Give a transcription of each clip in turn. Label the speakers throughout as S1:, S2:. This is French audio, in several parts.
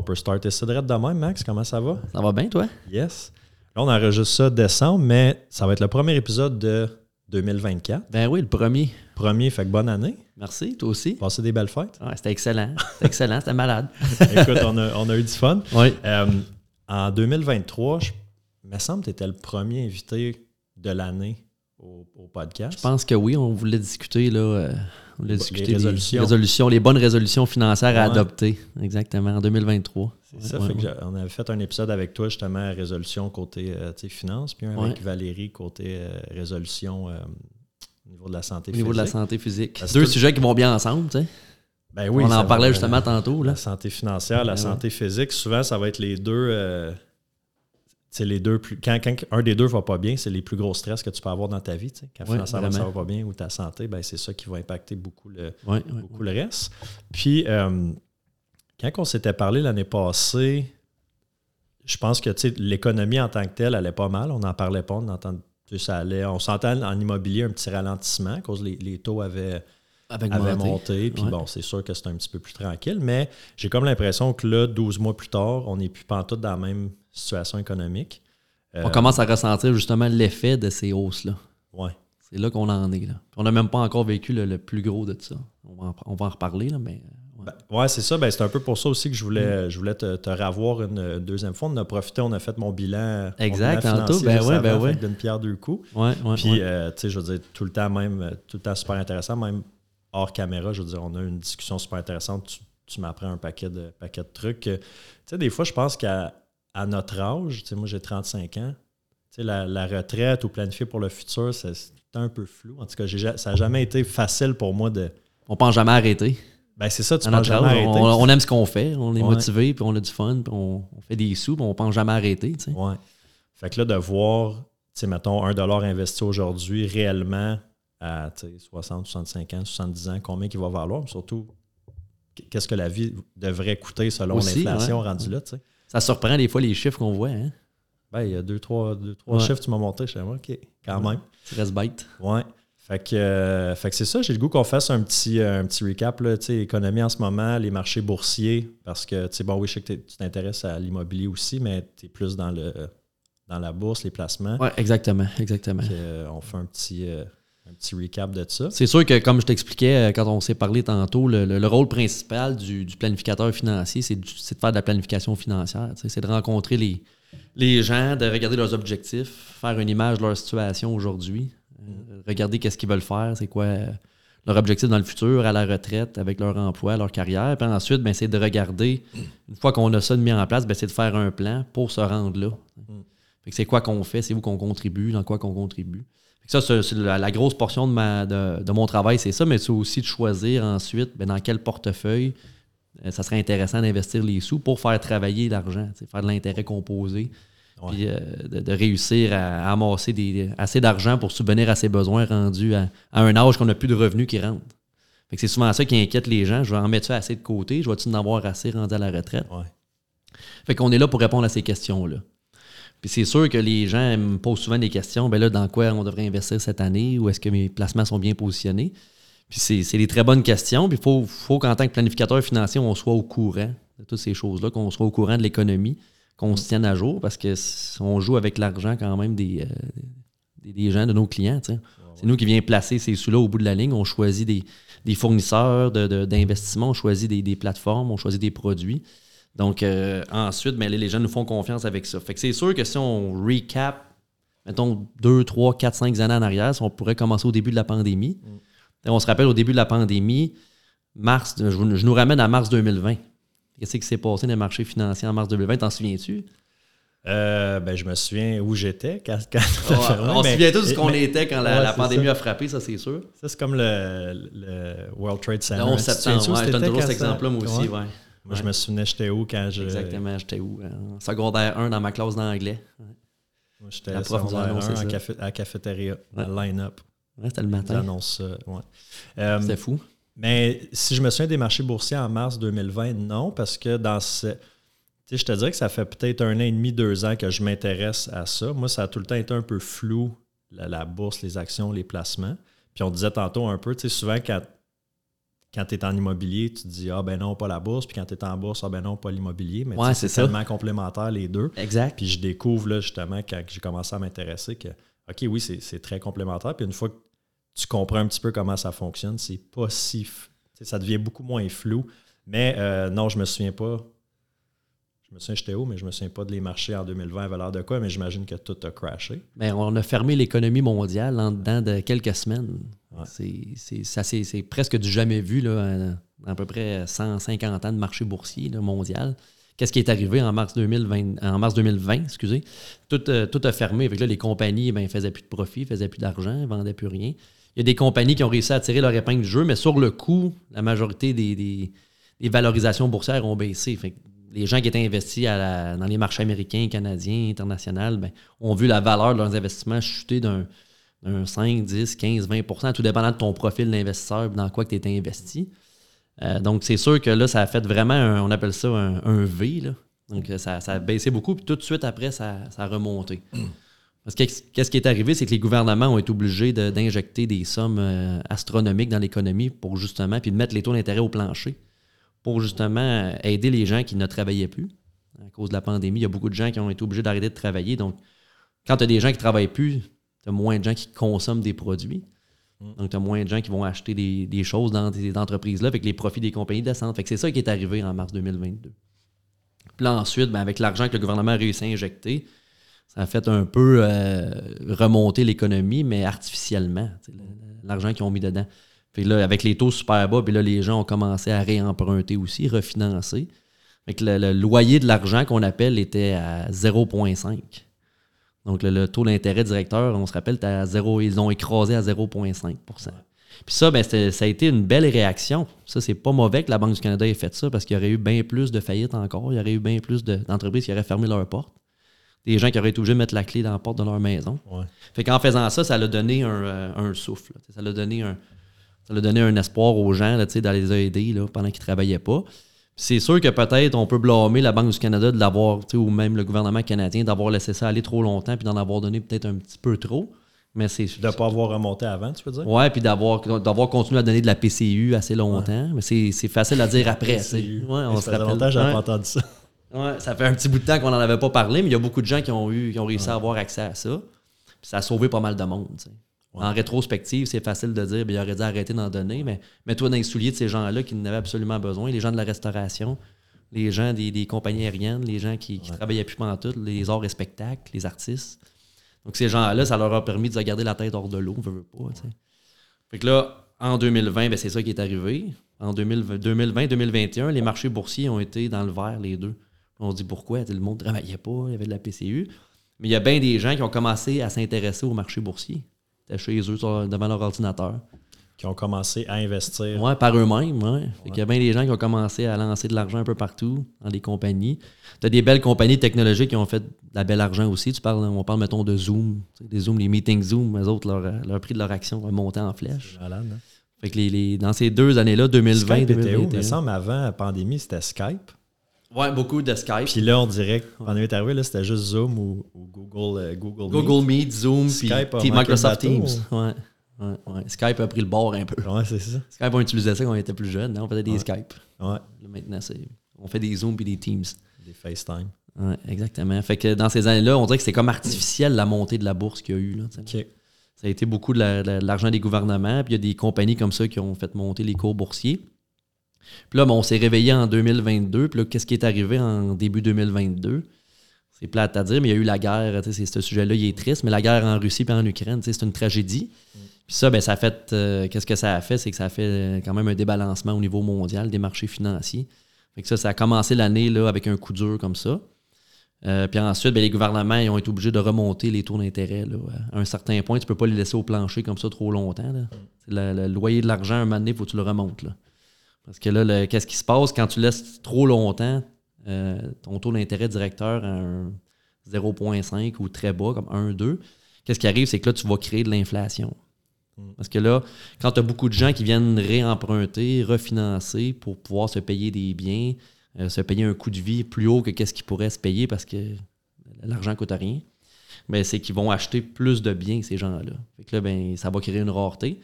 S1: On peut starter ça direct de même, Max. Comment ça va?
S2: Ça va bien, toi?
S1: Yes. Là, on enregistre ça décembre, mais ça va être le premier épisode de 2024.
S2: Ben oui, le premier.
S1: Premier, fait que bonne année.
S2: Merci, toi aussi.
S1: Passez des belles fêtes.
S2: Ouais, c'était excellent. C'était excellent, c'était malade.
S1: Écoute, on a, on a, eu du fun.
S2: Oui.
S1: Euh, en 2023, je me semble que tu étais le premier invité de l'année au, au, podcast.
S2: Je pense que oui, on voulait discuter, là. Euh, on
S1: Les résolutions.
S2: des résolutions, les bonnes résolutions financières à adopter. Exactement, en 2023.
S1: C'est ça,
S2: Ouais,
S1: fait que
S2: ouais.
S1: j'ai- on avait fait un épisode avec toi justement résolution côté euh, finance, puis un avec Valérie côté euh, résolution euh, au niveau de la santé
S2: Au niveau de la
S1: physique.
S2: santé physique.
S1: Parce
S2: Deux sujets qui vont bien ensemble, tu sais.
S1: Ben oui,
S2: on en parlait
S1: euh,
S2: justement tantôt, là.
S1: La santé financière, la santé physique, souvent ça va être les deux. C'est les deux plus. Quand, quand un des deux va pas bien, c'est les plus gros stress que tu peux avoir dans ta vie. Quand
S2: Ouais,
S1: financièrement ça va pas bien ou ta santé, ben c'est ça qui va impacter beaucoup le, beaucoup le reste. Puis, euh, quand on s'était parlé l'année passée, je pense que l'économie en tant que telle allait pas mal. On n'en parlait pas. On, entend, tu sais, ça allait, on sentait en immobilier un petit ralentissement à cause les, les taux avaient,
S2: Avec
S1: avaient
S2: monté.
S1: Puis bon, c'est sûr que c'est un petit peu plus tranquille. Mais j'ai comme l'impression que là, 12 mois plus tard, on n'est plus pantoute dans la même situation économique. Euh,
S2: On commence à ressentir justement l'effet de ces hausses-là.
S1: ouais.
S2: C'est là qu'on en est. Là. On n'a même pas encore vécu le, le plus gros de ça. On va en, on va en reparler, là, mais. euh, ouais.
S1: Ben, ouais, c'est ça. Ben, c'est un peu pour ça aussi que je voulais,
S2: Mm.
S1: je voulais te, te revoir une euh, deuxième fois. On a profité, on a fait mon bilan.
S2: Exact, tantôt. Ben ouais, ben ouais.
S1: D'une pierre deux coups.
S2: Ouais, ouais,
S1: Puis,
S2: ouais.
S1: euh, tu sais, je veux dire, tout le temps même, euh, tout le temps super intéressant, même hors caméra, je veux dire, on a une discussion super intéressante. Tu, tu m'apprends un paquet de, paquet de trucs. Tu sais, des fois, je pense qu'à à notre âge, moi j'ai 35 ans, la, la retraite ou planifier pour le futur, c'est un peu flou. En tout cas, ça n'a jamais été facile pour moi de.
S2: On pense jamais arrêter.
S1: Ben, c'est ça, tu jamais arrêter.
S2: on, on aime ce qu'on fait, on est
S1: Ouais.
S2: motivé, puis on a du fun, puis on, on fait des sous, puis on pense jamais arrêter.
S1: Ouais. Fait que là, de voir, mettons, un dollar investi aujourd'hui réellement à tu sais, 60, 65 ans, 70 ans, combien il va valoir? Surtout, qu'est-ce que la vie devrait coûter selon l'inflation
S2: ouais.
S1: rendue là?
S2: Ça surprend des fois les chiffres qu'on voit. Hein?
S1: Ben, il y a deux, trois, deux, trois
S2: Ouais.
S1: chiffres tu m'as montré. Je suis comme, OK, quand
S2: Ouais.
S1: même.
S2: Tu restes bête.
S1: Ouais. Fait que, euh, fait que c'est ça, j'ai le goût qu'on fasse un petit, euh, un petit recap, là, tu sais, économie en ce moment, les marchés boursiers, parce que, tu sais, bon, oui, je sais que tu t'intéresses à l'immobilier aussi, mais tu es plus dans, le, dans la bourse, les placements.
S2: Ouais, exactement, exactement.
S1: Que, euh, on fait un petit, euh, un petit recap de ça.
S2: C'est sûr que, comme je t'expliquais euh, quand on s'est parlé tantôt, le, le- le rôle principal du, du planificateur financier, c'est c'est de faire de la planification financière. C'est de rencontrer les, les gens, de regarder leurs objectifs, faire une image de leur situation aujourd'hui, euh, regarder qu'est-ce qu'ils veulent faire, c'est quoi euh, leur objectif dans le futur, à la retraite, avec leur emploi, leur carrière. Puis ensuite, ben, c'est de regarder, une fois qu'on a ça de mis en place, ben, c'est de faire un plan pour se rendre là. Que c'est quoi qu'on fait, c'est où qu'on contribue, dans quoi qu'on contribue. Ça, c'est la, la grosse portion de, ma, de, de mon travail, c'est ça, mais c'est aussi de choisir ensuite ben, dans quel portefeuille euh, ça serait intéressant d'investir les sous pour faire travailler l'argent, faire de l'intérêt composé,
S1: Ouais.
S2: puis euh, de, de réussir à, à amasser des, assez d'argent pour subvenir à ses besoins rendus à, à un âge qu'on n'a plus de revenus qui rentrent. C'est souvent ça qui inquiète les gens. Je vais en mettre assez de côté, je vais-tu en avoir assez rendu à la retraite?
S1: Ouais.
S2: Fait qu'on est là pour répondre à ces questions-là. Puis c'est sûr que les gens me posent souvent des questions, ben là, dans quoi on devrait investir cette année, ou est-ce que mes placements sont bien positionnés? Puis c'est des très bonnes questions. Puis il faut, faut qu'en tant que planificateur financier, on soit au courant de toutes ces choses-là, qu'on soit au courant de l'économie, qu'on se tienne à jour, parce que on joue avec l'argent quand même des, euh, des, des gens, de nos clients. C'est nous qui vient placer ces sous-là au bout de la ligne. On choisit des, des fournisseurs de- de- d'investissement, on choisit des, des plateformes, on choisit des produits. Donc, euh, ensuite, ben, les gens nous font confiance avec ça. Fait que c'est sûr que si on recap, mettons, 2, 3, 4, 5 années en arrière, si on pourrait commencer au début de la pandémie. On se rappelle au début de la pandémie, mars, je, je nous ramène à mars 2020. Qu'est-ce qui s'est passé dans les marchés financiers en mars 2020? T'en souviens-tu?
S1: Euh, ben, je me souviens où j'étais quand, quand
S2: Ouais, on se souvient tous de ce qu'on était quand la,
S1: Ouais,
S2: la
S1: c'est
S2: pandémie
S1: ça.
S2: a frappé, ça c'est sûr.
S1: Ça, c'est comme le, le World Trade Center.
S2: Le 11
S1: Tu te
S2: septembre, ouais, je donne toujours cet exemple-là, moi aussi.
S1: Ouais.
S2: Ouais.
S1: Moi, je me souvenais, j'étais où quand je.
S2: Exactement, j'étais où? En secondaire 1 dans ma classe d'anglais. Ouais,
S1: Moi, j'étais à secondaire
S2: annoncé
S1: 1
S2: ça.
S1: à, café- à la cafétéria, à line-up.
S2: Ouais, c'était le matin.
S1: annoncent ça. ouais. Euh,
S2: C'était fou.
S1: mais si je me souviens des marchés boursiers en mars 2020, non, parce que dans ce. Tu sais, je te dirais que ça fait peut-être un an et demi, deux ans que je m'intéresse à ça. Moi, ça a tout le temps été un peu flou, la, la bourse, les actions, les placements. Puis on disait tantôt un peu, tu sais, souvent quand, quand tu es en immobilier, tu te dis Ah ben non, pas la bourse. Puis quand tu es en bourse, ah ben non, pas l'immobilier. Mais
S2: Ouais,
S1: c'est tellement complémentaire les deux.
S2: Exact.
S1: Puis je découvre là, justement quand j'ai commencé à m'intéresser que, OK, oui, c'est très complémentaire. Puis une fois que tu comprends un petit peu comment ça fonctionne, c'est pas si. Ça devient beaucoup moins flou. Mais euh, non, je me souviens pas. Je me souviens, j'étais où, mais je me souviens pas de les marchés en 2020 avaient l'air de quoi, mais j'imagine que tout a crashé.
S2: Ben, on a fermé l'économie mondiale en dedans de quelques semaines.
S1: Ouais.
S2: C'est, presque du jamais vu là, à peu près 150 ans de marché boursier là, mondial. Qu'est-ce qui est arrivé en mars 2020? En mars 2020 excusez, tout, euh, tout a fermé. Avec là, les compagnies ben, faisaient plus de profit, faisaient plus d'argent, vendaient plus rien. Il y a des compagnies qui ont réussi à tirer leur épingle du jeu, mais sur le coup, la majorité des, des- valorisations boursières ont baissé. Fait les gens qui étaient investis dans les marchés américains, canadiens, internationaux, ben, ont vu la valeur de leurs investissements chuter d'un, d'un 5, 10, 15, 20% tout dépendant de ton profil d'investisseur, dans quoi tu étais investi. Euh, donc, c'est sûr que là, ça a fait vraiment, on appelle ça un, V. Donc, ça, a baissé beaucoup, puis tout de suite après, ça, a remonté. Parce que qu'est-ce qui est arrivé, c'est que les gouvernements ont été obligés d'injecter des sommes euh, astronomiques dans l'économie pour justement, puis de mettre les taux d'intérêt au plancher pour justement euh, aider les gens qui ne travaillaient plus. À cause de la pandémie, il y a beaucoup de gens qui ont été obligés d'arrêter de travailler. Donc, quand tu as des gens qui ne travaillent plus, tu as moins de gens qui consomment des produits. Donc, tu as moins de gens qui vont acheter des, des choses dans ces entreprises-là, avec les profits des compagnies descendent. Fait que c'est ça qui est arrivé en mars 2022. Puis là, ensuite, ben, avec l'argent que le gouvernement a réussi à injecter, ça a fait un peu euh, remonter l'économie, mais artificiellement, l'argent qu'ils ont mis dedans. Puis là, avec les taux super bas, puis là, les gens ont commencé à réemprunter aussi, refinancer. Fait que le, le loyer de l'argent qu'on appelle était à 0,5. Donc, le, le taux d'intérêt directeur, on se rappelle, était à 0, ils ont écrasé à 0,5% Puis ça, ben, ça a été une belle réaction. Ça, c'est pas mauvais que la Banque du Canada ait fait ça parce qu'il y aurait eu bien plus de faillites encore. Il y aurait eu bien plus de- d'entreprises qui auraient fermé leurs portes. Des gens qui auraient été obligés de mettre la clé dans la porte de leur maison.
S1: Ouais.
S2: Fait qu'en faisant ça, ça l'a donné un, euh, un souffle. Ça l'a donné un, ça l'a donné un espoir aux gens d'aller les aider là, pendant qu'ils ne travaillaient pas. C'est sûr que peut-être on peut blâmer la Banque du Canada de l'avoir, ou même le gouvernement canadien d'avoir laissé ça aller trop longtemps puis d'en avoir donné peut-être un petit peu trop. Mais c'est
S1: De ne pas avoir remonté avant, tu veux dire?
S2: Ouais, puis d'avoir, d'avoir continué à donner de la PCU assez longtemps. Mais c'est, c'est facile à dire après.
S1: PCU.
S2: Ouais, on
S1: ça
S2: se rappelle.
S1: longtemps que
S2: Ouais.
S1: entendu ça.
S2: Ouais, ça fait un petit bout de temps qu'on n'en avait pas parlé, mais il y a beaucoup de gens qui ont eu, qui ont réussi à avoir accès à ça. Puis ça a sauvé pas mal de monde.
S1: Ouais.
S2: En rétrospective, c'est facile de dire, ben, il aurait dû arrêter d'en donner, mais mets-toi dans les souliers de ces gens-là qui en avaient absolument besoin, les gens de la restauration, les gens des, des compagnies aériennes, les gens qui, qui travaillaient plus tout, les arts et spectacles, les artistes. Donc ces gens-là, ça leur a permis de se garder la tête hors de l'eau, veut, veut pas. Fait que là, en 2020, ben, c'est ça qui est arrivé. En 2020-2021, les marchés boursiers ont été dans le vert, les deux. On se dit pourquoi? Le monde ne travaillait pas, il y avait de la PCU. Mais il y a bien des gens qui ont commencé à s'intéresser au marché boursier. C'était chez eux, sur- devant leur ordinateur.
S1: Qui ont commencé à investir.
S2: Ouais, par eux-mêmes, ouais. Qu'il y a bien des gens qui ont commencé à lancer de l'argent un peu partout dans des compagnies. Tu as des belles compagnies technologiques qui ont fait de la belle argent aussi. Tu parles, on parle, mettons, de Zoom. Des Zoom, les meetings Zoom, eux autres, leur, leur prix de leur action a monté en flèche.
S1: Malade, hein?
S2: Fait que les, les- dans ces deux années-là, 2020
S1: Skype était où? Il me
S2: 2021.
S1: semble avant la pandémie, c'était Skype.
S2: Ouais, beaucoup de Skype.
S1: Puis là, on dirait que quand on est arrivé, là, c'était juste Zoom ou, ou Google, euh, Google, Meet.
S2: Google Meet, Zoom, puis
S1: Skype manqué
S2: Microsoft Teams. Ouais. Ouais, ouais. Skype a pris le bord un peu.
S1: Ouais, c'est ça.
S2: Skype, on utilisait ça quand on était plus jeune. hein. On faisait des. Skype.
S1: Ouais,
S2: Là, maintenant, c'est, on fait des Zoom puis des Teams.
S1: des FaceTime.
S2: Ouais, exactement. Fait que dans ces années-là, on dirait que c'est comme artificiel la montée de la bourse qu'il y a eu. là. Ça a été beaucoup la- de l'argent des gouvernements. Puis il y a des compagnies comme ça qui ont fait monter les cours boursiers. Puis là, bon, on s'est réveillé en 2022. Puis là, qu'est-ce qui est arrivé en début 2022? C'est plate à dire, mais il y a eu la guerre. C'est, ce sujet-là, il est triste, mais la guerre en Russie et en Ukraine, c'est une tragédie. Puis ça, ben, ça a fait. euh, qu'est-ce que ça a fait? C'est que ça a fait euh, quand même un débalancement au niveau mondial des marchés financiers. Fait que ça, ça a commencé l'année là, avec un coup dur comme ça. Euh, puis ensuite, ben, les gouvernements ils ont été obligés de remonter les taux d'intérêt. À un certain point, tu ne peux pas les laisser au plancher comme ça trop longtemps. Le, loyer de l'argent, un moment donné, il faut que tu le remontes. Parce que là, le- qu'est-ce qui se passe quand tu laisses trop longtemps euh, ton taux d'intérêt directeur à un 0,5 ou très bas, comme 1, 2? Qu'est-ce qui arrive, c'est que là, tu vas créer de l'inflation. Parce que là, quand tu as beaucoup de gens qui viennent réemprunter, refinancer pour pouvoir se payer des biens, euh, se payer un coût de vie plus haut que qu'est-ce qu'ils pourraient se payer parce que l'argent coûte rien, ben, c'est qu'ils vont acheter plus de biens, ces gens-là. Fait que là, ben, ça va créer une rareté.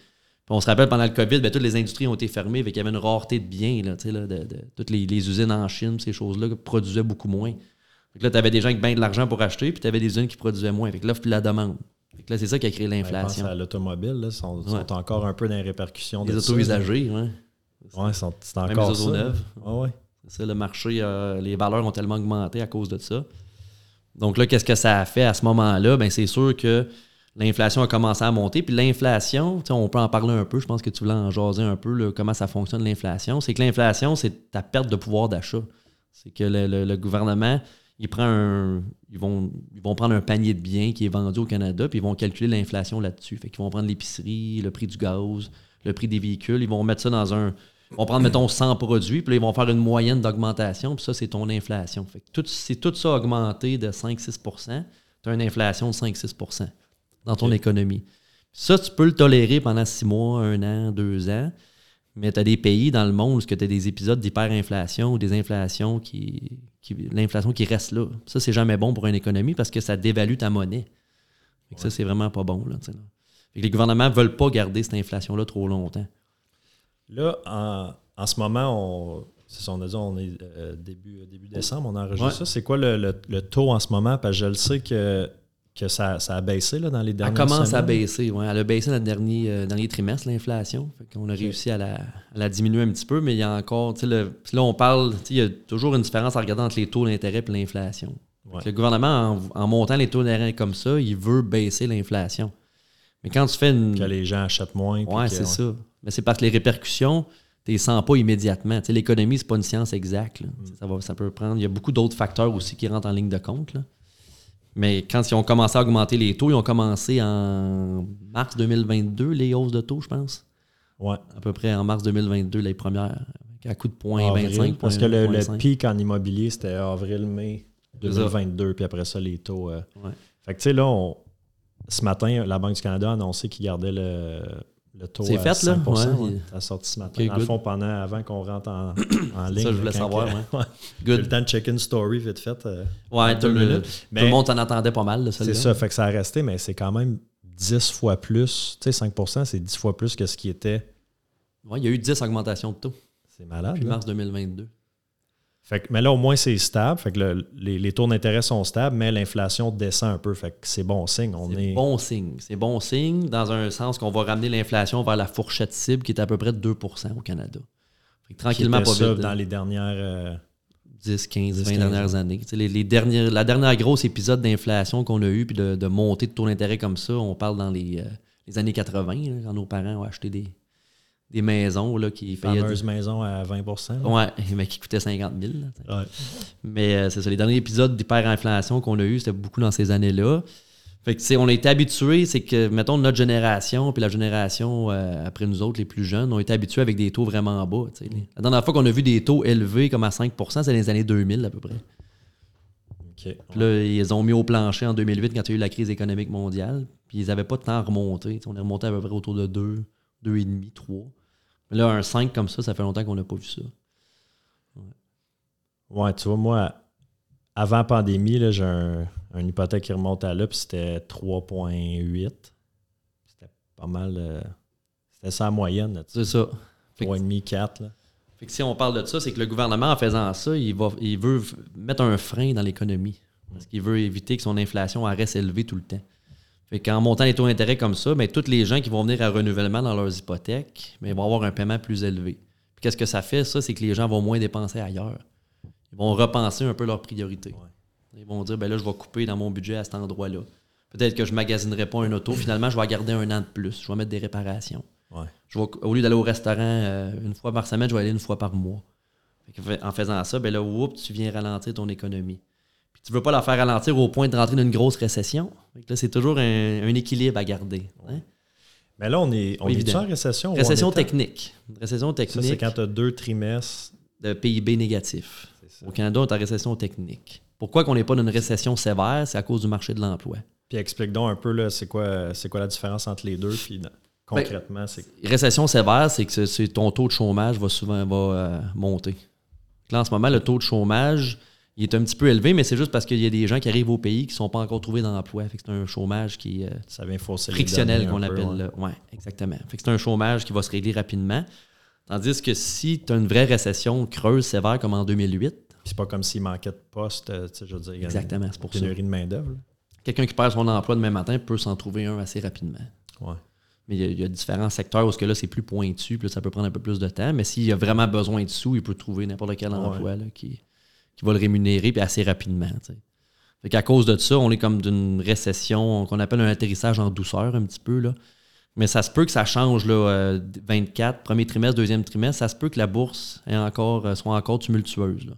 S2: Puis on se rappelle, pendant le COVID, ben, toutes les industries ont été fermées, qu'il y avait une rareté de biens. Là, là, de, de- toutes les, les usines en Chine, ces choses-là, produisaient beaucoup moins. Fait que là, tu avais des gens qui bien de l'argent pour acheter, puis tu avais des usines qui produisaient moins. Fait que l'offre et la demande. Fait que là, c'est ça qui a créé l'inflation.
S1: l'automobile, là, sont,
S2: Ouais.
S1: sont encore un peu dans les répercussions
S2: Les
S1: de
S2: autos usagées, ouais.
S1: C'est
S2: Même
S1: encore
S2: les autos
S1: ça.
S2: neuves.
S1: Ouais.
S2: C'est ça, le marché, euh, les valeurs ont tellement augmenté à cause de ça. Donc là, qu'est-ce que ça a fait à ce moment-là? Ben, c'est sûr que l'inflation a commencé à monter. Puis l'inflation, on peut en parler un peu, je pense que tu voulais en jaser un peu, comment ça fonctionne l'inflation. C'est que l'inflation, c'est ta perte de pouvoir d'achat. C'est que le gouvernement, il prend un, ils, vont, ils vont prendre un panier de biens qui est vendu au Canada, puis ils vont calculer l'inflation là-dessus. Fait qu'ils vont prendre l'épicerie, le prix du gaz, le prix des véhicules, ils vont mettre ça dans un, ils vont prendre, mettons, 100 produits, puis là, ils vont faire une moyenne d'augmentation, puis ça, c'est ton inflation. Fait que tout, si tout ça a augmenté de 5-6 tu as une inflation de 5-6 dans ton économie. Ça, tu peux le tolérer pendant 6 mois, 1 an, 2 ans, mais tu as des pays dans le monde où tu as des épisodes d'hyperinflation ou des inflations qui. qui l'inflation qui reste là. Ça, c'est jamais bon pour une économie parce que ça dévalue ta monnaie. Ça, c'est vraiment pas bon. Là, que les gouvernements veulent pas garder cette inflation-là trop longtemps.
S1: Là, en, en ce moment, on, c'est ça, on a dit, on est euh, début, début décembre, on enregistre
S2: Ouais.
S1: ça. C'est quoi le, le- le taux en ce moment? Parce que je le sais que, que ça, ça a baissé là, dans les
S2: Elle
S1: dernières
S2: commence à
S1: semaines.
S2: baisser. Ouais. Elle a baissé dans le dernier, euh, dernier trimestre, l'inflation. Qu'on a réussi à la, à la diminuer un petit peu, mais il y a encore. tu sais, Le, là, on parle. tu sais, Il y a toujours une différence à regarder entre les taux d'intérêt et l'inflation.
S1: Ouais.
S2: Le gouvernement, en, en montant les taux d'intérêt comme ça, il veut baisser l'inflation. Mais quand tu fais une.
S1: Que les gens achètent moins. que-
S2: c'est ça. Mais c'est parce que les répercussions, tu les sens pas immédiatement. Tu sais, L'économie, c'est pas une science exacte.
S1: Mm.
S2: Ça, va, ça peut prendre. Il y a beaucoup d'autres facteurs aussi qui rentrent en ligne de compte. là. Mais quand ils ont commencé à augmenter les taux, ils ont commencé en mars 2022, les hausses de taux, je pense.
S1: Ouais.
S2: À peu près en mars 2022, les premières. À coup de point
S1: Avril,
S2: 25.
S1: parce que le, le
S2: 5.
S1: pic en immobilier, c'était avril-mai
S2: C'est ça.
S1: 2022, puis après ça, les taux. euh.
S2: Ouais.
S1: Fait que tu sais, là, on- ce matin, la Banque du Canada a annoncé qu'il gardait le, le taux
S2: C'est
S1: à
S2: fait, là?
S1: 5
S2: Ouais.
S1: ouais. Ça a sorti ce matin.
S2: Ok,
S1: Dans le
S2: good.
S1: fond, pendant, avant qu'on rentre en, en ligne.
S2: ça, je voulais savoir,
S1: que-
S2: ouais.
S1: Eu le
S2: Good.
S1: temps de check une story vite fait. euh,
S2: Ouais,
S1: deux
S2: tout le,
S1: minutes.
S2: tout
S1: Mais-
S2: le monde s'en attendait pas mal,
S1: C'est ça, fait que ça a resté, mais c'est quand même 10 fois plus. Tu sais, 5 c'est 10 fois plus que ce qui était.
S2: Ouais, il y a eu 10 augmentations de taux
S1: C'est malade.
S2: depuis
S1: là.
S2: mars 2022.
S1: Fait que, mais là, au moins, c'est stable. Fait que le- les, les taux d'intérêt sont stables, mais l'inflation descend un peu. Fait que c'est bon signe. On
S2: C'est
S1: est.
S2: bon signe. C'est bon signe dans un sens qu'on va ramener l'inflation vers la fourchette cible qui est à peu près de 2% au Canada. Fait que tranquillement,
S1: Qui
S2: pas vite.
S1: dans
S2: là.
S1: les dernières. euh,
S2: 10, 15,
S1: 10,
S2: 20
S1: 15
S2: dernières années. Tu sais, Les, les dernières, la dernière grosse épisode d'inflation qu'on a eu puis de, de montée de taux d'intérêt comme ça, on parle dans les, euh, les années 80, là, quand nos parents ont acheté des, des maisons là, qui payaient.
S1: fameuse maison à 20 là.
S2: Ouais, mais qui coûtaient 50 000. là, tu sais.
S1: Ouais.
S2: Mais euh, c'est ça, les derniers épisodes d'hyperinflation qu'on a eu, c'était beaucoup dans ces années-là. Fait que, tu sais, on a été habitués, c'est que, mettons, notre génération, puis la génération euh, après nous autres, les plus jeunes, ont été habitués avec des taux vraiment bas. La dernière fois qu'on a vu des taux élevés comme à 5% c'est dans les années 2000 à peu près.
S1: OK.
S2: Puis là, ils ont mis au plancher en 2008 quand il y a eu la crise économique mondiale. Puis ils n'avaient pas de temps à remonter. On est remonté à peu près autour de 2, 2,5, 3. Mais là, un 5 comme ça, ça fait longtemps qu'on n'a pas vu ça.
S1: Ouais, tu vois, moi, avant pandémie, j'ai un, une hypothèque qui remonte à là, puis c'était 3,8. C'était pas mal. euh, c'était ça la moyenne,
S2: C'est ça. Fait que-
S1: 3,5, 4. Là.
S2: Fait que si on parle de ça, c'est que le gouvernement, en faisant ça, il, va, il veut mettre un frein dans l'économie. Parce qu'il veut éviter que son inflation reste élevée tout le temps. Fait qu'en montant les taux d'intérêt comme ça, ben, tous les gens qui vont venir à renouvellement dans leurs hypothèques, ils vont avoir un paiement plus élevé. Puis qu'est-ce que ça fait, ça, c'est que les gens vont moins dépenser ailleurs. Ils vont repenser un peu leurs priorités. Ils vont dire, ben là, je vais couper dans mon budget à cet endroit-là. Peut-être que je ne magasinerai pas un auto. Finalement, je vais garder un an de plus. Je vais mettre des réparations. Je vais, au lieu d'aller au restaurant euh, une fois par semaine, je vais aller une fois par mois. en faisant ça, ben là, tu viens ralentir ton économie. Tu ne veux pas la faire ralentir au point de rentrer dans une grosse récession? là, c'est toujours un, équilibre à garder. Hein?
S1: Mais là, on est, on est en récession?
S2: Récession technique. Récession technique. Ça,
S1: c'est quand tu as deux trimestres.
S2: De PIB négatif. Au Canada, on est en récession technique. Pourquoi qu'on n'est pas dans une récession sévère? C'est à cause du marché de l'emploi.
S1: Puis explique donc un peu, c'est quoi, quoi la différence entre les deux? Puis ben, concrètement, c'est.
S2: Récession sévère, c'est que ton taux de chômage va souvent va, euh, monter. Là, en ce moment, le taux de chômage, il est un petit peu élevé, mais c'est juste parce qu'il y a des gens qui arrivent au pays qui ne sont pas encore trouvés d'emploi. c'est un chômage qui est euh, frictionnel qu'on appelle. Oui, exactement. Fait que c'est un chômage qui va se régler rapidement. Tandis que si tu as une vraie récession creuse, sévère, comme en 2008.
S1: c'est pas comme s'il manquait de postes, euh, je veux dire.
S2: Exactement, c'est pour
S1: ça. Pénurie de main-d'œuvre.
S2: Quelqu'un qui perd son emploi demain matin peut s'en trouver un assez rapidement.
S1: Ouais.
S2: Mais il y, a, différents secteurs où que là, c'est plus pointu, puis ça peut prendre un peu plus de temps. Mais s'il a vraiment besoin de sous, il peut trouver n'importe quel emploi qui, qui, va le rémunérer, puis assez rapidement. Fait qu'à cause de ça, on est comme d'une récession qu'on appelle un atterrissage en douceur un petit peu. Là. Mais ça se peut que ça change là, 24, euh, premier trimestre, deuxième trimestre. Ça se peut que la bourse encore, euh, soit encore tumultueuse.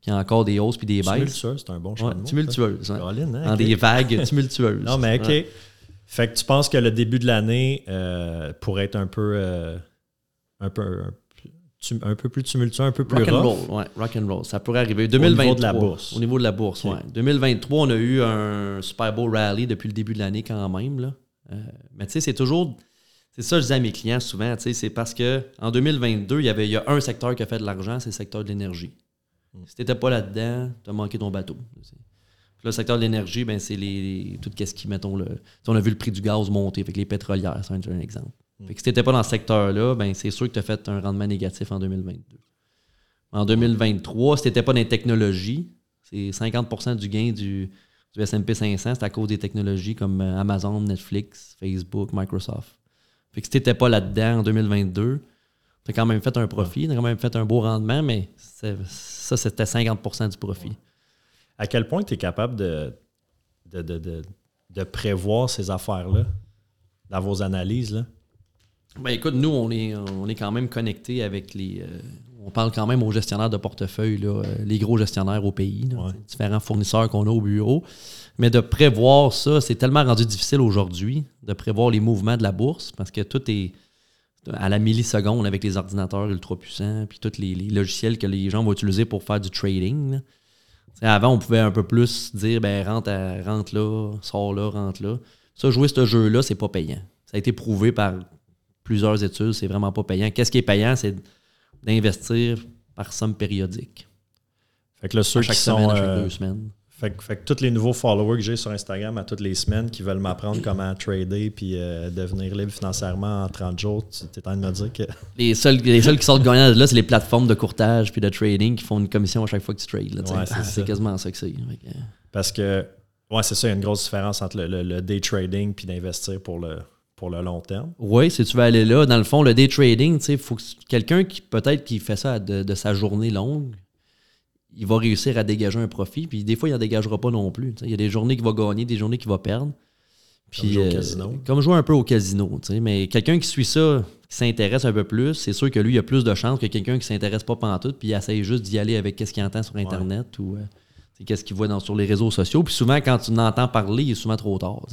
S2: Qu'il y a encore des hausses puis des baisses.
S1: Tumultueuse, c'est un bon choix.
S2: tumultueuse. Hein, Dans des vagues tumultueuses.
S1: non, mais OK. Fait que tu penses que le début de l'année euh, pourrait être un peu, euh, un peu un peu plus tumultueux, un peu plus rock
S2: and roll, ouais, rock and roll. Ça pourrait arriver. 2023, au niveau
S1: de la bourse.
S2: Au niveau de la bourse, ouais. 2023, on a eu un Super Bowl rally depuis le début de l'année quand même. Là. Euh, mais tu sais, c'est toujours. C'est ça que je dis à mes clients souvent. C'est parce qu'en 2022, il y, avait, il y a un secteur qui a fait de l'argent, c'est le secteur de l'énergie. Hmm. Si tu n'étais pas là-dedans, tu as manqué ton bateau. Le secteur de l'énergie, ben, c'est les, tout ce qui, mettons, le, on a vu le prix du gaz monter, avec les pétrolières, c'est un, exemple. Mm. si tu n'étais pas dans ce secteur-là, ben, c'est sûr que tu as fait un rendement négatif en 2022. En 2023, si tu n'étais pas dans les technologies, c'est 50% du gain du, du SP 500, c'est à cause des technologies comme euh, Amazon, Netflix, Facebook, Microsoft. Fait que si tu n'étais pas là-dedans en 2022, tu as quand même fait un profit, tu as quand même fait un beau rendement, mais ça, c'était 50% du profit
S1: à quel point tu es capable de, de, prévoir ces affaires-là dans vos analyses? Là?
S2: Ben écoute, nous, on est, on est quand même connectés avec les. Euh, on parle quand même aux gestionnaires de portefeuille, là, euh, les gros gestionnaires au pays, différents fournisseurs qu'on a au bureau. Mais de prévoir ça, c'est tellement rendu difficile aujourd'hui de prévoir les mouvements de la bourse parce que tout est à la milliseconde avec les ordinateurs ultra puissants, puis tous les, logiciels que les gens vont utiliser pour faire du trading avant, on pouvait un peu plus dire ben, rentre, rentre là, sors là, rentre là. Ça, jouer ce jeu-là, c'est pas payant. Ça a été prouvé par plusieurs études, c'est vraiment pas payant. Qu'est-ce qui est payant, c'est d'investir par somme périodique.
S1: Fait que là, ceux
S2: chaque
S1: qui
S2: semaine,
S1: sont,
S2: à chaque euh, deux semaines.
S1: Fait, que tous les nouveaux followers que j'ai sur Instagram à toutes les semaines qui veulent m'apprendre comment trader puis euh, devenir libre financièrement en 30 jours, tu es en train de me dire que.
S2: Les seuls, les seuls qui sortent gagnants de là, c'est les plateformes de courtage puis de trading qui font une commission à chaque fois que tu trades. c'est quasiment ça que c'est.
S1: Parce que, ouais, c'est ça, il y a une grosse différence entre le, day trading puis d'investir pour le, pour le long terme.
S2: Oui, si tu veux aller là, dans le fond, le day trading, il faut que quelqu'un qui peut-être qui fait ça de sa journée longue, il va réussir à dégager un profit. Puis des fois, il n'en dégagera pas non plus. Il y a des journées qu'il va gagner, des journées qu'il va perdre.
S1: Puis, comme jouer au euh,
S2: comme jouer un peu au casino. Mais quelqu'un qui suit ça, qui s'intéresse un peu plus, c'est sûr que lui, il a plus de chances que quelqu'un qui ne s'intéresse pas tout puis il essaye juste d'y aller avec ce qu'il entend sur Internet ou euh, qu'est-ce qu'il voit dans, sur les réseaux sociaux. Puis souvent, quand tu n'entends parler, il est souvent trop tard.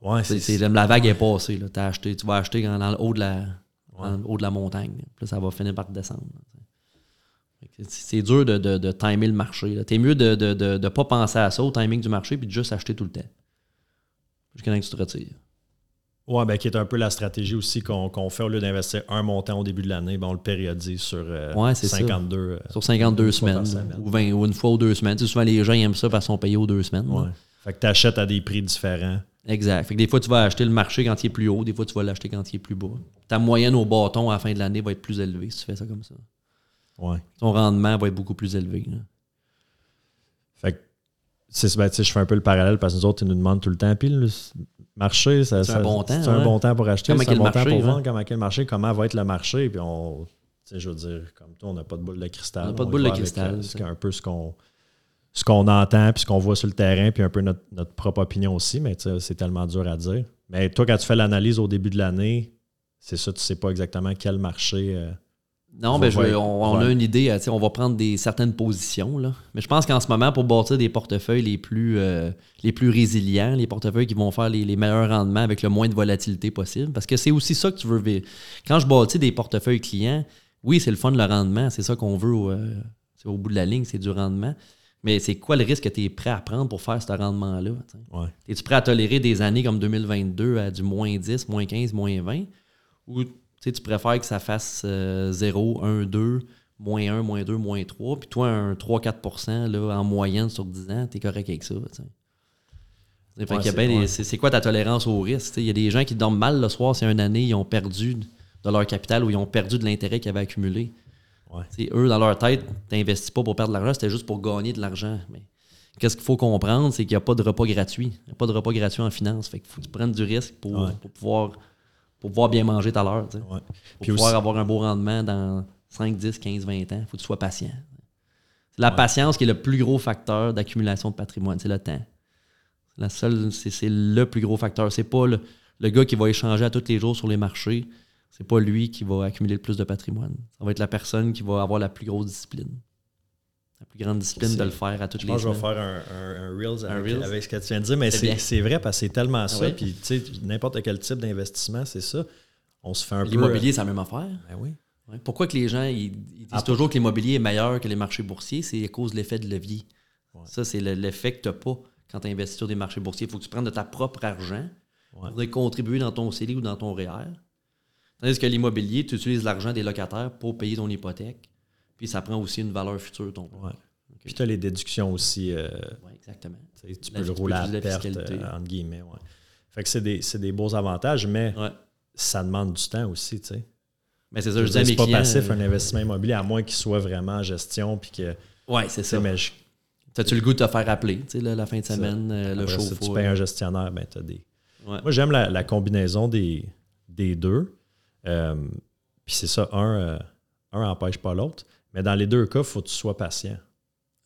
S1: Ouais, c'est,
S2: la vague est passée. Là. acheté, tu vas acheter dans, le haut de la, haut de la montagne. Puis ça va finir par descendre. C'est dur de, de, timer le marché. T'es mieux de ne pas penser à ça, au timing du marché, puis de juste acheter tout le temps. Jusqu'à que tu te retires.
S1: Oui, ben, qui est un peu la stratégie aussi qu'on fait au lieu d'investir un montant au début de l'année, ben, on le périodise sur 52 euh,
S2: euh, Sur 52 semaines, Ou, ou, une fois ou deux semaines. souvent, les gens aiment ça parce qu'ils sont payés aux deux semaines.
S1: Fait que tu achètes à des prix différents.
S2: Exact. Fait que des fois, tu vas acheter le marché quand il est plus haut, des fois, tu vas l'acheter quand il est plus bas. Ta moyenne au bâton à la fin de l'année va être plus élevée si tu fais ça comme ça. Ton rendement va être beaucoup plus élevé.
S1: Fait que, ben, je fais un peu le parallèle parce que nous autres, ils nous demandent tout le temps. Puis, marché, ça,
S2: C'est un bon temps,
S1: C'est un
S2: ouais.
S1: bon temps pour acheter, c'est un bon
S2: le
S1: temps pour
S2: hein?
S1: vendre, comment quel marché, comment va être le marché. Puis on, tu sais, je veux dire, comme toi, on n'a pas de boule de cristal.
S2: On n'a pas de boule de cristal,
S1: euh,
S2: c'est
S1: C'est un peu ce qu'on ce qu'on entend, puis ce qu'on voit sur le terrain, puis un peu notre, notre propre opinion aussi, mais c'est tellement dur à dire. Mais toi, quand tu fais l'analyse au début de l'année, c'est ça, tu sais pas exactement quel marché. euh,
S2: Non,
S1: Va-
S2: ben, on, a une idée. On va prendre des certaines positions. Là. Mais je pense qu'en ce moment, pour bâtir des portefeuilles les plus, euh, les plus résilients, les portefeuilles qui vont faire les, les meilleurs rendements avec le moins de volatilité possible, parce que c'est aussi ça que tu veux. vi- Quand je bâtis des portefeuilles clients, oui, c'est le fun, le rendement. C'est ça qu'on veut au, euh, c'est au bout de la ligne, c'est du rendement. Mais c'est quoi le risque que tu es prêt à prendre pour faire ce rendement-là?
S1: ouais.
S2: Es-tu prêt à tolérer des années comme 2022 à du moins 10, moins 15, moins 20? Ou tu préfères que ça fasse euh, 0, 1, 2, moins 1, moins 2, moins 3, puis toi, un 3-4 là, en moyenne sur 10 ans, tu es correct avec ça.
S1: c'est- ouais.
S2: c'est c'est quoi ta tolérance au risque? Il y a des gens qui dorment mal le soir si une année, ils ont perdu de leur capital ou ils ont perdu de l'intérêt qu'ils avaient accumulé.
S1: Ouais.
S2: Sais, eux, dans leur tête, tu n'investis pas pour perdre de l'argent, c'était juste pour gagner de l'argent. Mais qu'est-ce qu'il faut comprendre, c'est qu'il n'y a pas de repas gratuit. Il n'y a pas de repas gratuit en finance. Fait qu'il faut que tu prennes du risque pour,
S1: Ouais.
S2: pour pouvoir, pour pouvoir bien manger tout à l'heure. Pour
S1: Puis
S2: pouvoir
S1: aussi-
S2: avoir un beau rendement dans 5, 10, 15, 20 ans. Il faut que tu sois patient. C'est la patience qui est le plus gros facteur d'accumulation de patrimoine. C'est le temps. La seule, c'est, c'est le plus gros facteur. C'est pas le, le gars qui va échanger à tous les jours sur les marchés. C'est pas lui qui va accumuler le plus de patrimoine. Ça va être la personne qui va avoir la plus grosse discipline. La plus grande discipline de le faire à toutes
S1: Je
S2: les
S1: pense que je vais
S2: semaines.
S1: faire un, un, un Reels,
S2: Un
S1: avec,
S2: Reels?
S1: avec ce que tu viens de dire, mais
S2: C'est
S1: vrai parce que c'est tellement ça.
S2: ouais?
S1: Puis, tu sais, n'importe quel type d'investissement, c'est ça. On se fait un peu.
S2: L'immobilier, c'est la même affaire.
S1: Ben oui.
S2: Ouais. Pourquoi que les gens ils, ils disent
S1: Ah,
S2: toujours que l'immobilier est meilleur que les marchés boursiers? C'est à cause de l'effet de levier.
S1: Ouais.
S2: Ça, c'est le- l'effet que tu n'as pas quand tu investis sur des marchés boursiers. Il faut que tu prennes de ta propre argent pour contribuer dans ton CELI ou dans ton REER. Tandis que l'immobilier, tu utilises l'argent des locataires pour payer ton hypothèque. Puis ça prend aussi une valeur future, ton
S1: Ouais. Puis tu as les déductions aussi. euh,
S2: Oui, exactement.
S1: tu
S2: La
S1: peux le rouler à
S2: la
S1: perte, euh, entre guillemets. Ouais. Fait que c'est des, des beaux avantages, mais ça demande du temps aussi. tu sais.
S2: Mais c'est ça,
S1: Je
S2: je dis à mes
S1: pas
S2: clients.
S1: passif
S2: euh,
S1: un investissement immobilier, à moins qu'il soit vraiment en gestion. Puis que,
S2: Ouais, c'est ça.
S1: mais je-
S2: T'as-tu le goût de te faire appeler, là, la fin de semaine, euh, le
S1: après ça,
S2: chauffe
S1: tu payes un gestionnaire, ben, as des.
S2: Ouais.
S1: Moi, j'aime la, la combinaison des, des deux. Euh, puis c'est ça, un, euh, un n'empêche pas l'autre. Mais dans les deux cas, il faut que tu sois patient.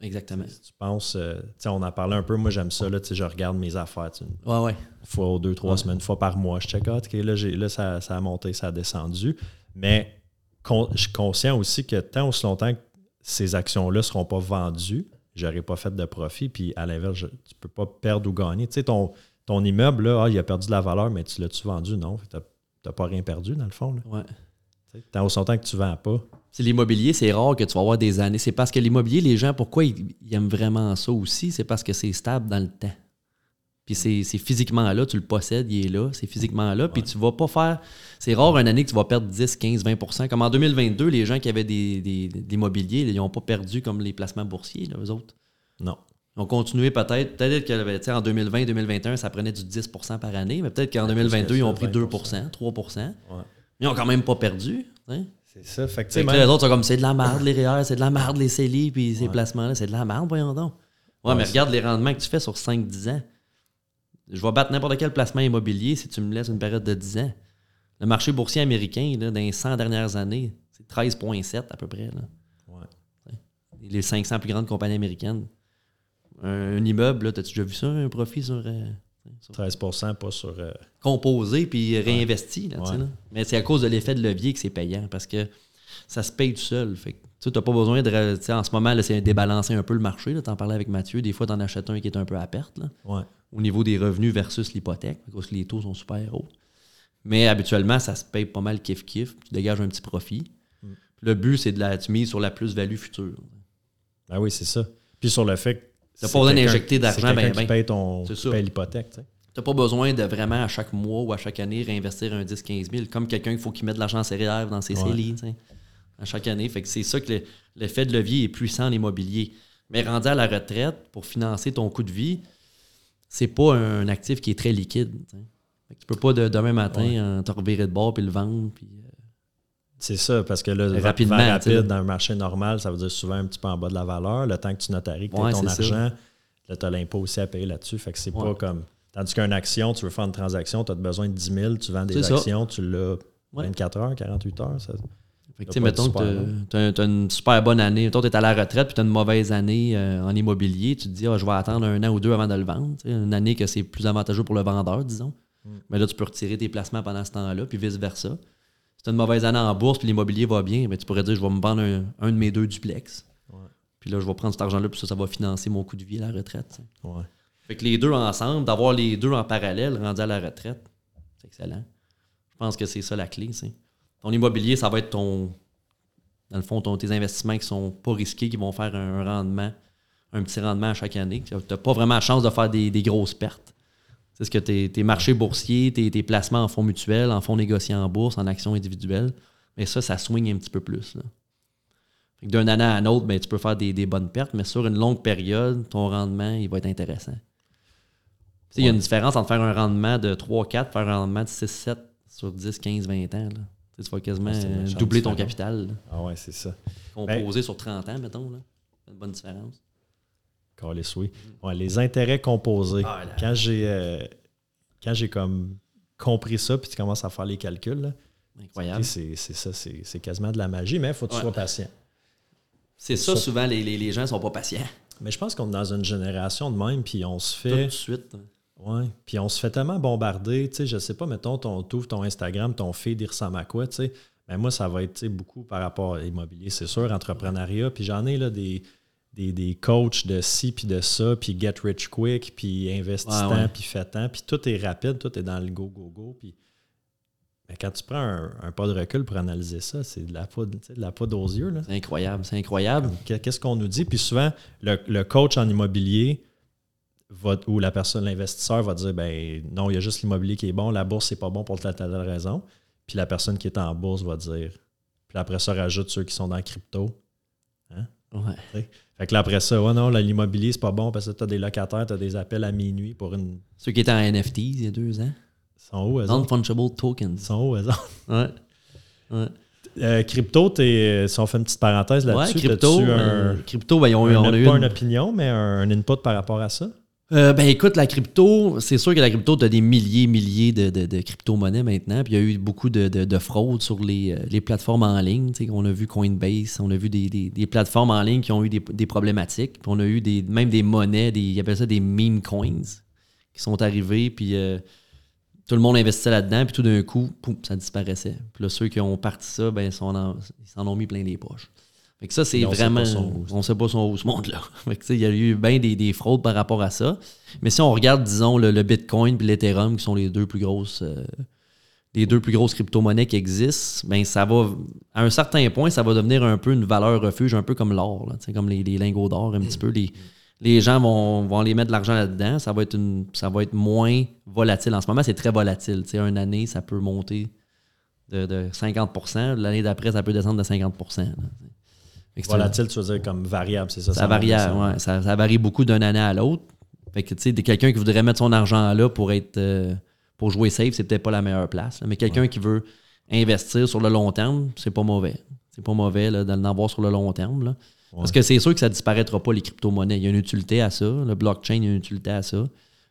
S2: Exactement.
S1: Si tu penses, euh, on en parlait un peu, moi j'aime ça, là, tu sais, je regarde mes affaires une
S2: Ouais, ouais.
S1: fois ou deux, trois
S2: Ouais.
S1: semaines, une fois par mois. Je check out, OK, là, là ça, ça a monté, ça a descendu. Mais con- je suis conscient aussi que tant aussi longtemps que ces actions-là ne seront pas vendues, je n'aurai pas fait de profit. Puis à l'inverse, tu ne peux pas perdre ou gagner. Tu sais, ton, ton immeuble, là, ah, il a perdu de la valeur, mais tu l'as-tu vendu? Non. Tu n'as pas rien perdu, dans le fond. Là.
S2: ouais.
S1: Tant aussi longtemps que tu ne vends pas.
S2: C'est l'immobilier, c'est rare que tu vas avoir des années. C'est parce que l'immobilier, les gens, pourquoi ils, ils aiment vraiment ça aussi? C'est parce que c'est stable dans le temps. Puis c'est c'est physiquement là, tu le possèdes, il est là, c'est physiquement là. Puis tu vas pas faire. C'est rare une année que tu vas perdre 10, 15, 20% Comme en 2022, les gens qui avaient des, des, de l'immobilier, ils n'ont pas perdu comme les placements boursiers, là, eux autres.
S1: Non.
S2: Ils ont continué peut-être. Peut-être que tu sais, en 2020, 2021, ça prenait du 10% par année, mais peut-être qu'en
S1: Ouais, plus que
S2: 2022, ils ont pris 2
S1: 20%.
S2: 3%
S1: Ouais.
S2: Ils ont quand même pas perdu. hein.
S1: C'est ça. Fait que, même-
S2: les autres sont comme c'est de la merde, les REER, c'est de la merde, les CELI, puis ces
S1: Ouais.
S2: placements-là, c'est de la merde, voyons donc. Ouais,
S1: Ouais,
S2: mais regarde les rendements que tu fais sur 5-10 ans. Je vais battre n'importe quel placement immobilier si tu me laisses une période de 10 ans. Le marché boursier américain, là, dans les 100 dernières années, c'est 13,7 à peu près. Là.
S1: Ouais.
S2: Les 500 plus grandes compagnies américaines. Un, un immeuble, t'as-tu déjà vu ça, un profit sur, euh, sur
S1: 13% pas sur. euh,
S2: composé puis réinvesti. Là,
S1: Ouais.
S2: Mais c'est à cause de l'effet de levier que c'est payant parce que ça se paye tout seul. Fait tu n'as pas besoin de. En ce moment, c'est débalancer un peu le marché. Tu en parlais avec Mathieu. Des fois, tu en achètes un qui est un peu à perte là,
S1: ouais.
S2: au niveau des revenus versus l'hypothèque parce que les taux sont super hauts. Mais habituellement, ça se paye pas mal kiff-kiff. Tu dégages un petit profit.
S1: Mm.
S2: Le but, c'est de la, tu mises sur la plus-value future.
S1: Ben oui, c'est ça. Puis sur le fait que.
S2: T'as
S1: c'est
S2: pas besoin d'injecter d'argent, ben, ben.
S1: paye ton. L'hypothèque, tu.
S2: Tu n'as pas besoin de vraiment à chaque mois ou à chaque année réinvestir un 10-15 000 comme quelqu'un qu'il faut qu'il mette de l'argent en céréales dans ses
S1: Ouais.
S2: CELI tu à chaque année. Fait que c'est ça que le- l'effet de levier est puissant en immobilier. Mais rendu à la retraite pour financer ton coût de vie, c'est pas un actif qui est très liquide. tu tu peux pas de, demain matin
S1: Ouais.
S2: te revirer de bord puis le vendre. Puis, euh,
S1: C'est ça, parce que là, le
S2: Rapidement, tu
S1: rapide dans un marché normal, ça veut dire souvent un petit peu en bas de la valeur. Le temps que tu notaries que tu
S2: Ouais,
S1: ton argent, là, tu as l'impôt aussi à payer là-dessus. Fait que c'est pas comme. Tandis qu'une action, tu veux faire une transaction, tu as besoin de 10 000, tu vends des
S2: ça.
S1: actions, tu l'as
S2: Ouais.
S1: 24 heures, 48 heures. Ça...
S2: Fait que, tu mettons que t'as t'as une super bonne année. Mettons, tu es à la retraite puis tu as une mauvaise année euh, en immobilier. Tu te dis, Ah, je vais attendre un an ou deux avant de le vendre. Tu Une année que c'est plus avantageux pour le vendeur, disons.
S1: Mm.
S2: Mais là, tu peux retirer tes placements pendant ce temps-là, puis vice-versa. As une mauvaise année en bourse puis l'immobilier va bien, ben, tu pourrais dire, je vais me vendre un, un de mes deux duplex.
S1: Ouais.
S2: Puis là, je vais prendre cet argent-là, puis ça, ça va financer mon coût de vie à la retraite.
S1: Ouais.
S2: Fait que les deux ensemble, d'avoir les deux en parallèle, rendu à la retraite, c'est excellent. Je pense que c'est ça la clé. Ton immobilier, ça va être ton. Dans le fond, ton- tes investissements qui sont pas risqués, qui vont faire un rendement, un petit rendement à chaque année. Tu n'as pas vraiment la chance de faire des, des grosses pertes. C'est ce que tes, tes marchés boursiers, tes, tes placements en fonds mutuels, en fonds négociés en bourse, en actions individuelles, mais ça, ça swing un petit peu plus. D'une année à une autre, ben, tu peux faire des, des bonnes pertes, mais sur une longue période, ton rendement, il va être intéressant. Il y a une différence entre faire un rendement de 3-4 faire un rendement de 6-7 sur 10, 15, 20 ans. Là. Tu vas quasiment
S1: méchante
S2: doubler ton
S1: différence.
S2: capital. là.
S1: Ah ouais, c'est ça.
S2: Composé sur 30 ans, mettons. Là. C'est une bonne différence.
S1: Oui. Ouais, les intérêts composés.
S2: Ah, là.
S1: Quand j'ai euh, quand j'ai comme compris ça, puis tu commences à faire les calculs, là,
S2: Incroyable.
S1: c'est c'est ça, c'est c'est quasiment de la magie, mais il faut que tu
S2: Ouais.
S1: sois patient.
S2: C'est ça,
S1: Ça-
S2: souvent, les, les, les gens sont pas patients.
S1: Mais je pense qu'on est dans une génération de même, puis on se
S2: Tout de
S1: fait.
S2: suite.
S1: Ouais. Puis on se fait tellement bombarder, tu sais, je sais pas, mettons, ton, t'ouvres ton Instagram, ton feed, il ressemble à quoi, tu sais. Mais moi, ça va être beaucoup par rapport à l'immobilier, c'est sûr, entrepreneuriat. Puis j'en ai là des, des, des coachs de ci, puis de ça, puis get rich quick, puis investissant,
S2: Ouais, ouais.
S1: puis faitant, puis tout est rapide, tout est dans le go, go, go. Puis mais quand tu prends un, un pas de recul pour analyser ça, c'est de la poudre, de la poudre aux yeux.
S2: C'est incroyable. C'est incroyable.
S1: Qu'est- Qu'est-ce qu'on nous dit? Puis souvent, le, le coach en immobilier va, ou la personne, l'investisseur va dire ben non, il y a juste l'immobilier qui est bon, la bourse, c'est pas bon pour telle, telle, telle raison. Puis la personne qui est en bourse va dire. Puis après ça, rajoute ceux qui sont dans crypto.
S2: Ouais.
S1: Fait que là, après ça, ouais, non, l'immobilier, c'est pas bon parce que tu as des locataires, tu as des appels à minuit pour une.
S2: Ceux qui étaient en NFT il y a deux ans.
S1: Sont où, autres?
S2: Non-fungible tokens.
S1: sont où?
S2: Ouais. Ouais.
S1: Euh, crypto, t'es, si on fait une petite parenthèse
S2: Ouais,
S1: là-dessus,
S2: crypto,
S1: t'as-tu un,
S2: euh, crypto, ben, ils ont eu,
S1: un-
S2: on a eu
S1: pas
S2: une-
S1: une opinion, mais un, un input par rapport à ça?
S2: Euh, ben écoute, la crypto, c'est sûr que la crypto, tu as des milliers, milliers de, de, crypto-monnaies maintenant. Puis il y a eu beaucoup de, de, de fraudes sur les, euh, les plateformes en ligne. On a vu Coinbase, on a vu des, des, plateformes en ligne qui ont eu des, des problématiques. Puis on a eu des, même des monnaies, des, ils appellent ça des meme coins, qui sont arrivés. Puis euh, tout le monde investissait là-dedans. Puis tout d'un coup, poum, ça disparaissait. Puis là, ceux qui ont parti ça, ben, ils s'en ont mis plein les poches. Fait que ça, c'est
S1: Puis on sait
S2: vraiment. on sait pas son où ce monde-là. Il y a eu bien des, des fraudes par rapport à ça. Mais si on regarde, disons, le, le Bitcoin et l'Ethereum, qui sont les deux plus grosses. euh, les deux plus grosses crypto-monnaies qui existent, ben ça va, à un certain point, ça va devenir un peu une valeur refuge, un peu comme l'or, comme les, les lingots d'or, un petit peu. Les, les gens vont, vont aller mettre de l'argent là-dedans. Ça va, être une, ça va être moins volatile. En ce moment, c'est très volatile. Sais, une année, ça peut monter de, de 50% L'année d'après, ça peut descendre de 50 là,
S1: Volatile, tu veux dire comme variable, c'est ça?
S2: ça varie, ouais, ça, ça varie beaucoup d'une année à l'autre. Fait que, tu sais, quelqu'un qui voudrait mettre son argent là pour être euh, pour jouer safe, c'est peut-être pas la meilleure place. là. Mais quelqu'un qui veut investir sur le long terme, c'est pas mauvais. C'est pas mauvais d'en avoir sur le long terme. là. Parce que c'est sûr que ça disparaîtra pas, les crypto-monnaies. Il y a une utilité à ça. Le blockchain, il y a une utilité à ça.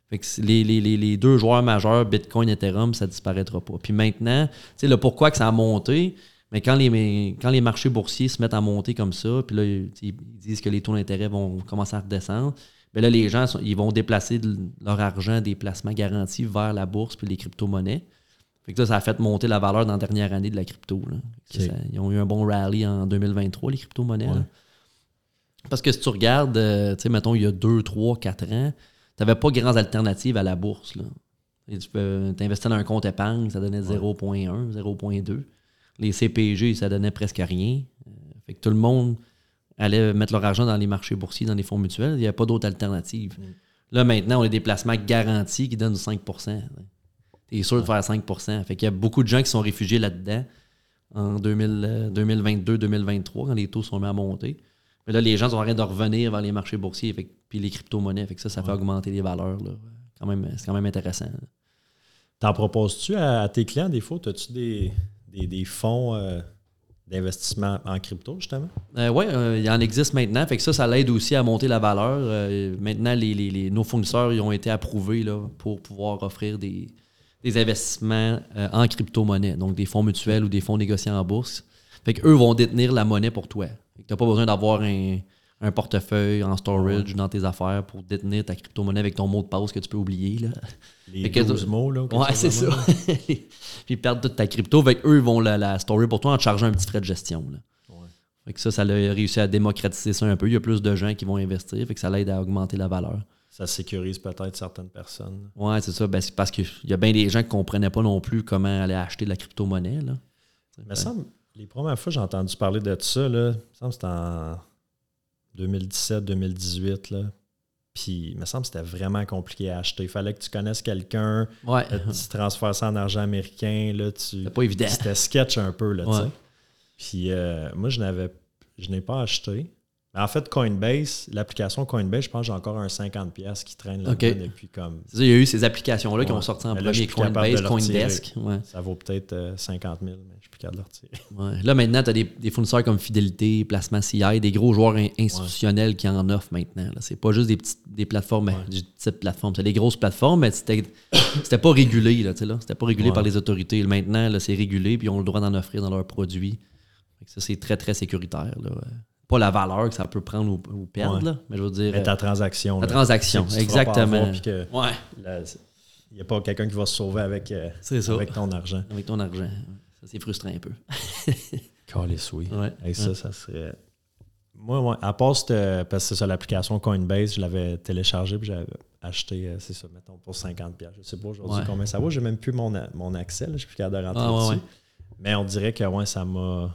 S2: Fait que les, les- les- les deux joueurs majeurs, Bitcoin et Ethereum, ça disparaîtra pas. Puis maintenant, tu sais, le pourquoi que ça a monté, mais quand les, mais quand les marchés boursiers se mettent à monter comme ça, puis là, ils disent que les taux d'intérêt vont commencer à redescendre, bien là, les gens, ils vont déplacer de leur argent des placements garantis vers la bourse puis les crypto-monnaies. Fait que ça a fait monter la valeur dans la dernière année de la crypto. là. Ça- ils ont eu un bon rallye en 2023, les crypto-monnaies.
S1: Ouais.
S2: Parce que si tu regardes, euh, tu sais, mettons, il y a 2, 3, 4 ans, tu n'avais pas grandes alternatives à la bourse. Là. Et tu peux t'investir dans un compte épargne, ça donnait 0.1, 0.2. Les CPG, ça donnait presque rien. Euh, fait que tout le monde allait mettre leur argent dans les marchés boursiers, dans les fonds mutuels. Il n'y avait pas d'autre alternative. Là, maintenant, on a des placements garantis qui donnent 5 Tu es sûr de faire 5 Fait qu'il y a beaucoup de gens qui sont réfugiés là-dedans en 2000, euh, 2022-2023, quand les taux sont mis à monter. Mais là, les gens sont en train de revenir vers les marchés boursiers, fait puis les crypto-monnaies. Fait que ça, ça fait augmenter les valeurs. là. Quand même, c'est quand même intéressant.
S1: T'en proposes-tu à, à tes clients des fois? As-tu des, des, fonds, euh, d'investissement en crypto, justement?
S2: Euh, oui, euh, il en existe maintenant. Fait que ça, ça l'aide aussi à monter la valeur. Maintenant, les, nos fournisseurs ils ont été approuvés là, pour pouvoir offrir des, investissements en crypto-monnaie, donc des fonds mutuels ou des fonds négociés en bourse. Fait qu'eux vont détenir la monnaie pour toi. Tu n'as pas besoin d'avoir un, un portefeuille en storage dans tes affaires pour détenir ta crypto-monnaie avec ton mot de passe que tu peux oublier. Là.
S1: Les
S2: Fait que-
S1: 12 mots, là?
S2: Ouais, c'est ça. Puis perdent toute ta crypto. Fait eux, ils vont la, la storer pour toi en te chargeant un petit frais de gestion. Là.
S1: Ouais.
S2: Fait que ça, ça a réussi à démocratiser ça un peu. Il y a plus de gens qui vont investir. Fait que ça l'aide à augmenter la valeur.
S1: Ça sécurise peut-être certaines personnes.
S2: Ouais, c'est ça. Ben, c'est parce qu'il y a bien des gens qui ne comprenaient pas non plus comment aller acheter de la crypto-monnaie. Là.
S1: Me semble, les premières fois que j'ai entendu parler de ça, là, il me semble que c'était en 2017-2018. là. Puis, il me semble que c'était vraiment compliqué à acheter. Il fallait que tu connaisses quelqu'un,
S2: Ouais.
S1: là, tu transfères ça en argent américain. Là, tu...
S2: Pas évident.
S1: C'était sketch un peu. Là, tu
S2: Ouais.
S1: sais. Puis, euh, moi, je n'avais je n'ai pas acheté. Mais en fait, Coinbase, l'application Coinbase, je pense que j'ai encore un 50$ qui traîne là
S2: OK.
S1: depuis comme.
S2: Il y a eu ces applications-là qui ont sorti en
S1: là,
S2: premier. Coinbase,
S1: de.
S2: Coindesk. Ouais.
S1: Ça vaut peut-être euh, 50 000, mais je suis plus capable de le retirer.
S2: Ouais. Là, maintenant, tu as des, des fournisseurs comme Fidélité, Placement CI, des gros joueurs in- institutionnels qui en offrent maintenant. C'est pas juste des, petites, des plateformes, des petites plateformes. C'est des grosses plateformes, mais c'était pas régulé. Là, là. C'était pas régulé par les autorités. Maintenant, c'est régulé, puis ils ont le droit d'en offrir dans leurs produits. Ça, c'est très, très sécuritaire. Là. Pas la valeur que ça peut prendre ou, ou perdre,
S1: Ouais.
S2: là, mais je veux dire.
S1: Mais ta
S2: euh,
S1: transaction.
S2: la
S1: là,
S2: transaction,
S1: que
S2: exactement. Ouais,
S1: il n'y a pas quelqu'un qui va se sauver avec, euh, avec ton argent.
S2: Avec ton argent. Ça, c'est frustrant un peu.
S1: Calice, oui.
S2: Ouais.
S1: Et ça, ça serait. Moi, ouais, à part cette- parce que c'est ça, l'application Coinbase, je l'avais téléchargée puis j'avais acheté, euh, c'est ça, mettons, pour 50$. Je sais pas aujourd'hui
S2: Ouais.
S1: combien ça vaut. J'ai même plus mon, mon accès, je suis plus capable de rentrer
S2: Ah,
S1: dessus. Mais on dirait que ouais, ça m'a.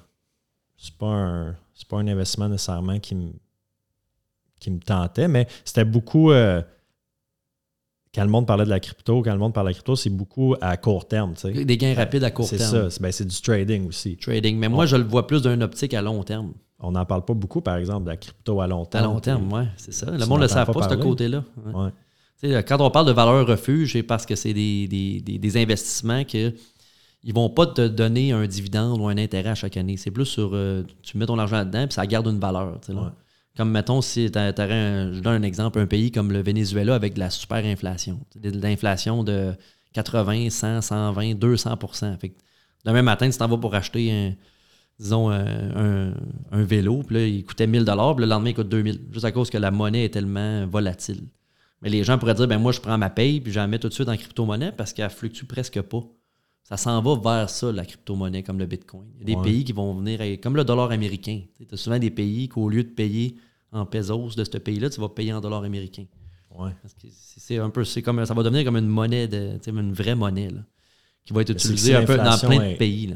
S1: C'est pas un. C'est pas un investissement nécessairement qui me qui me tentait, mais c'était beaucoup. euh, quand le monde parlait de la crypto, quand le monde parle de la crypto, c'est beaucoup à court terme. tu sais.
S2: Des gains rapides à court
S1: C'est
S2: terme.
S1: ça. C'est ben, c'est du trading aussi.
S2: Trading. Mais moi, je le vois plus d'une optique à long terme.
S1: On n'en parle pas beaucoup, par exemple, de la crypto à long
S2: À
S1: terme.
S2: long terme, oui, c'est ça. Le monde ne le savent
S1: pas
S2: pas, ce côté-là. Ouais.
S1: Ouais.
S2: Quand on parle de valeur refuge, c'est parce que c'est des, des, des- des investissements que ils vont pas te donner un dividende ou un intérêt à chaque année. C'est plus sur euh, tu mets ton argent là-dedans puis ça garde une valeur. là.
S1: Ouais.
S2: Comme mettons, si tu je donne un exemple, un pays comme le Venezuela avec de la super inflation. De l'inflation de 80, 100, 120, 200 Fait que demain matin, tu t'en vas pour acheter un, disons, un, un- un vélo, puis là, il coûtait 1000 puis le lendemain, il coûte 2000 juste à cause que la monnaie est tellement volatile. Mais les gens pourraient dire, ben moi, je prends ma paye, puis je la mets tout de suite en crypto-monnaie parce qu'elle fluctue presque pas. Ça s'en va vers ça, la crypto-monnaie, comme le Bitcoin. Il y a des
S1: Ouais.
S2: pays qui vont venir, comme le dollar américain. Tu as souvent des pays qu'au lieu de payer en pesos de ce pays-là, tu vas payer en dollars américains.
S1: Ouais.
S2: Parce que c'est un peu, c'est comme, ça va devenir comme une monnaie, de, une vraie monnaie, là, qui va être utilisée un peu dans plein de pays. Là.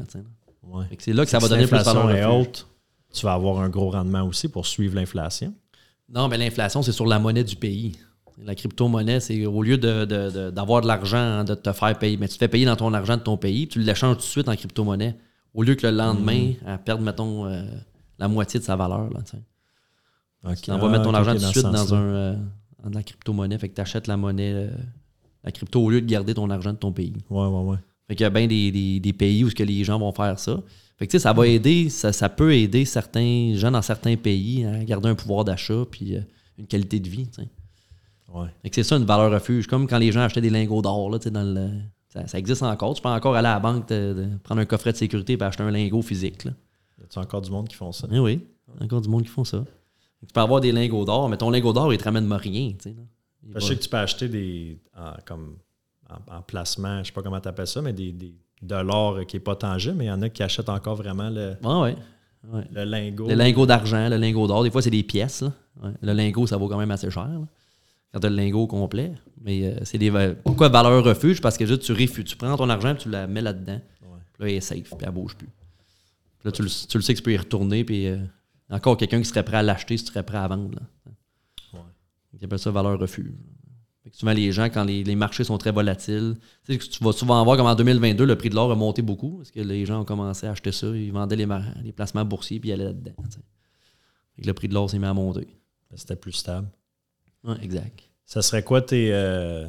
S1: Ouais.
S2: C'est là que ça va devenir plus
S1: l'inflation
S2: valeur
S1: est haute, tu vas avoir un gros rendement aussi pour suivre l'inflation.
S2: Non, mais l'inflation, c'est sur la monnaie du pays. La crypto-monnaie, c'est au lieu de- de- de- d'avoir de, l'argent, hein, de te faire payer, mais tu te fais payer dans ton argent de ton pays, tu l'échanges tout de suite en crypto-monnaie, au lieu que le lendemain,
S1: Mm.
S2: elle perde, mettons, euh, la moitié de sa valeur. Là, tu sais.
S1: Ok.
S2: Tu
S1: Ah,
S2: mettre ton
S1: ok,
S2: argent tout de suite dans un, euh, dans la crypto-monnaie, fait que tu achètes la monnaie, euh, la crypto, au lieu de garder ton argent de ton pays.
S1: Ouais, ouais, ouais.
S2: Fait qu'il y a bien des, des- des pays où ce que les gens vont faire ça. Fait que tu sais, ça va aider, ça, ça peut aider certains gens dans certains pays à garder un pouvoir d'achat puis euh, une qualité de vie.
S1: Ouais.
S2: C'est ça une valeur refuge. Comme quand les gens achetaient des lingots d'or, le. Ça, ça existe encore. Tu peux encore aller à la banque, de prendre un coffret de sécurité et acheter un lingot physique. Là.
S1: Y a-tu encore du monde qui font ça?
S2: Eh oui, il y a encore du monde qui font ça. Tu peux avoir des lingots d'or, mais ton lingot d'or, il te ramène rien.
S1: Je sais que tu peux acheter des en, comme en, en placement, je sais pas comment tu appelles ça, mais des, des de l'or qui n'est pas tangible, mais il y en a qui achètent encore vraiment le,
S2: Ah ouais. ouais.
S1: le lingot.
S2: Le lingot d'argent, le lingot d'or, des fois, c'est des pièces. là. Ouais. Le lingot, ça vaut quand même assez cher. là, quand tu as le lingot complet. Mais euh, c'est des. Pourquoi valeur refuge? Parce que juste, tu, réfu- tu prends ton argent et tu la mets là-dedans.
S1: Ouais.
S2: Là, elle est safe, puis elle bouge plus. Puis là, tu le, tu le sais que tu peux y retourner, puis euh, encore quelqu'un qui serait prêt à l'acheter si tu serais prêt à vendre. Là.
S1: Ouais.
S2: Ils appellent ça valeur refuge. Fait que souvent, les gens, quand les, les marchés sont très volatiles, tu sais, tu vas souvent voir comme en 2022, le prix de l'or a monté beaucoup parce que les gens ont commencé à acheter ça, ils vendaient les, placements boursiers puis ils allaient là-dedans. tu sais. Le prix de l'or s'est mis à monter.
S1: C'était plus stable.
S2: Exact.
S1: Ça serait quoi tes, euh,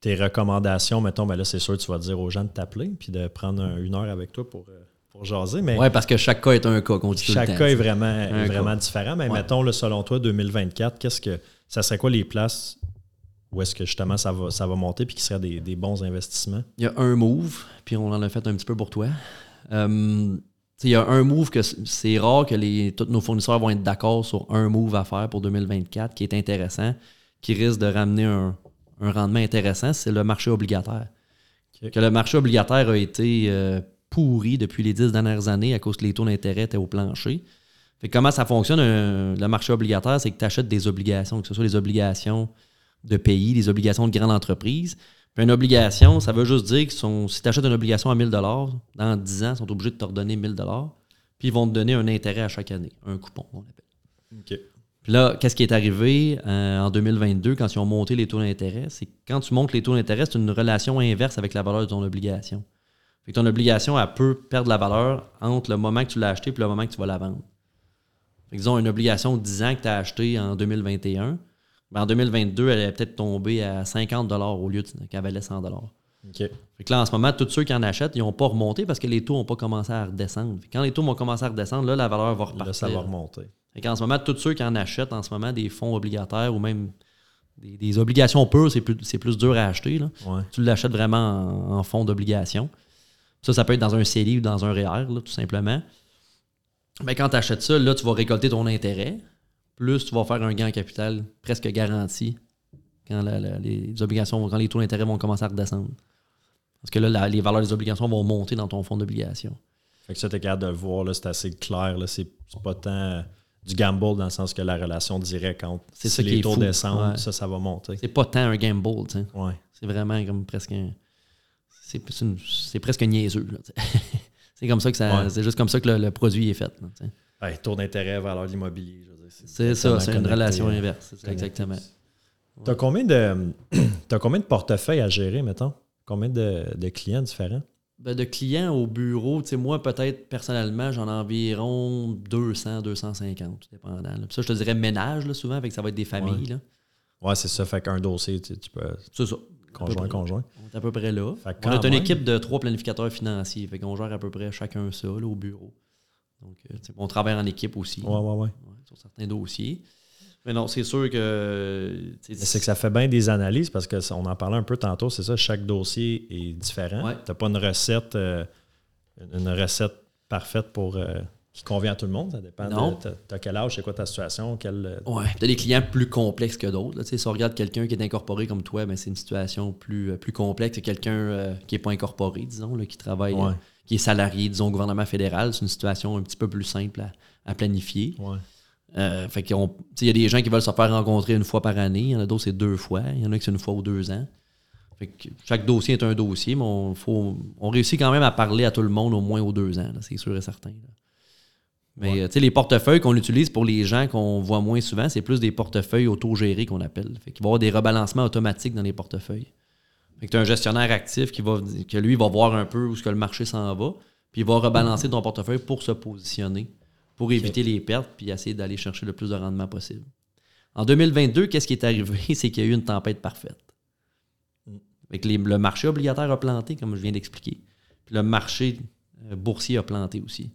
S1: tes recommandations? Mettons, ben là, c'est sûr, tu vas dire aux gens de t'appeler puis de prendre un- une heure avec toi pour, euh, pour jaser. Mais
S2: Oui, parce que chaque cas est un cas, qu'on dit tout le
S1: chaque
S2: temps,
S1: cas est vraiment, est vraiment
S2: cas.
S1: différent. Mais
S2: Ouais.
S1: mettons, là, selon toi, 2024, qu'est-ce que ça serait quoi les places où est-ce que justement ça va, ça va monter puis qui seraient des, des bons investissements?
S2: Il y a un move, puis on en a fait un petit peu pour toi. Euh, il y a un move que c'est rare que les, tous nos fournisseurs vont être d'accord sur un move à faire pour 2024 qui est intéressant, qui risque de ramener un, un rendement intéressant, c'est le marché obligataire. Que le marché obligataire a été euh, pourri depuis les dix dernières années à cause que les taux d'intérêt étaient au plancher. Fait que comment ça fonctionne, le marché obligataire, c'est que tu achètes des obligations, que ce soit les obligations de pays, des obligations de grandes entreprises. Puis une obligation, ça veut juste dire que si tu achètes une obligation à 1000 dans 10 ans, ils sont obligés de te redonner 1000 puis ils vont te donner un intérêt à chaque année, un coupon, on appelle.
S1: OK.
S2: Puis là, qu'est-ce qui est arrivé euh, en 2022 quand ils ont monté les taux d'intérêt? C'est que quand tu montes les taux d'intérêt, c'est une relation inverse avec la valeur de ton obligation. Fait que ton obligation, elle peut perdre la valeur entre le moment que tu l'as acheté et le moment que tu vas la vendre. Fait que disons, une obligation de 10 ans que tu as achetée en 2021, ben en 2022, elle est peut-être tombée à 50 au lieu de- qu'elle valait 100
S1: OK.
S2: fait que là, en ce moment, tous ceux qui en achètent, ils n'ont pas remonté parce que les taux n'ont pas commencé à redescendre. Quand les taux vont commencer à redescendre, là, la valeur va repartir.
S1: Là, ça va remonter.
S2: Fait qu'en ce moment, tous ceux qui en achètent en ce moment des fonds obligataires ou même des, des obligations pures, c'est plus, c'est plus dur à acheter. là.
S1: Ouais.
S2: Tu l'achètes vraiment en, en fonds d'obligation. Ça, ça peut être dans un CELI ou dans un REER, là, tout simplement. Mais quand tu achètes ça, là, tu vas récolter ton intérêt. Plus tu vas faire un gain en capital presque garanti quand la- la- les obligations, quand les taux d'intérêt vont commencer à redescendre. Parce que là, la- les valeurs des obligations vont monter dans ton fonds d'obligation.
S1: Fait que ça, t'es capable de le voir, c'est assez clair. C'est pas tant du gamble dans le sens que la relation directe entre si
S2: ça qui
S1: les
S2: est
S1: taux
S2: fou.
S1: descendent,
S2: Ouais.
S1: ça, ça va monter.
S2: C'est pas tant un gamble, tu sais.
S1: Ouais.
S2: C'est vraiment comme presque un. C'est presque niaiseux. tu c'est comme ça que ça.
S1: Ouais.
S2: C'est juste comme ça que le, le produit est fait. là, tu.
S1: Ouais, taux d'intérêt, valeur de l'immobilier.
S2: C'est ça, c'est une relation
S1: euh,
S2: inverse. exactement.
S1: T'as combien de t'as combien de portefeuilles à gérer, mettons? Combien de, de clients différents?
S2: Ben, de clients au bureau, tu sais, moi, peut-être personnellement, j'en ai environ 200, 250, tout dépendant. là. Puis ça, je te dirais ménage, là, souvent, que ça va être des familles. là.
S1: Ouais, c'est ça. Fait qu'un dossier, tu, tu peux.
S2: C'est ça.
S1: Conjoint, conjoint.
S2: On est à peu près là. On a une équipe de trois planificateurs financiers. Fait qu'on gère à peu près chacun ça là, au bureau. Donc, euh, tu on travaille en équipe aussi.
S1: Ouais, ouais, ouais.
S2: Sur certains dossiers. Mais non, c'est sûr que. tu
S1: c'est que ça fait bien des analyses parce que ça- on en parlait un peu tantôt, c'est ça, chaque dossier est différent.
S2: Ouais.
S1: T'as pas une recette euh, une recette parfaite pour euh, qui convient à tout le monde. Ça dépend
S2: Non.
S1: de t'as- quel âge, c'est quoi ta situation, quel. euh,
S2: Ouais, t'as des clients plus complexes que d'autres. Tu Si on regarde quelqu'un qui est incorporé comme toi, ben, c'est une situation plus, plus complexe que quelqu'un euh, qui n'est pas incorporé, disons, là, qui travaille,
S1: Ouais.
S2: qui est salarié, disons, au gouvernement fédéral. C'est une situation un petit peu plus simple à, à planifier.
S1: Ouais.
S2: Euh, fait il y a des gens qui veulent se faire rencontrer une fois par année. Il y en a d'autres, c'est deux fois. Il y en a qui c'est une fois ou deux ans. Fait que chaque dossier est un dossier, mais on, faut, on réussit quand même à parler à tout le monde au moins aux deux ans, c'est sûr et certain. là. Mais
S1: Ouais.
S2: euh, les portefeuilles qu'on utilise pour les gens qu'on voit moins souvent, c'est plus des portefeuilles autogérés qu'on appelle. Fait qu'il va y avoir des rebalancements automatiques dans les portefeuilles. Fait que tu as un gestionnaire actif qui va que lui va voir un peu où ce que le marché s'en va, puis il va rebalancer ton portefeuille pour se positionner, pour éviter les pertes, puis essayer d'aller chercher le plus de rendement possible. En 2022, qu'est-ce qui est arrivé? C'est qu'il y a eu une tempête parfaite.
S1: Mm.
S2: Les- le marché obligataire a planté, comme je viens d'expliquer. Puis le marché euh, boursier a planté aussi.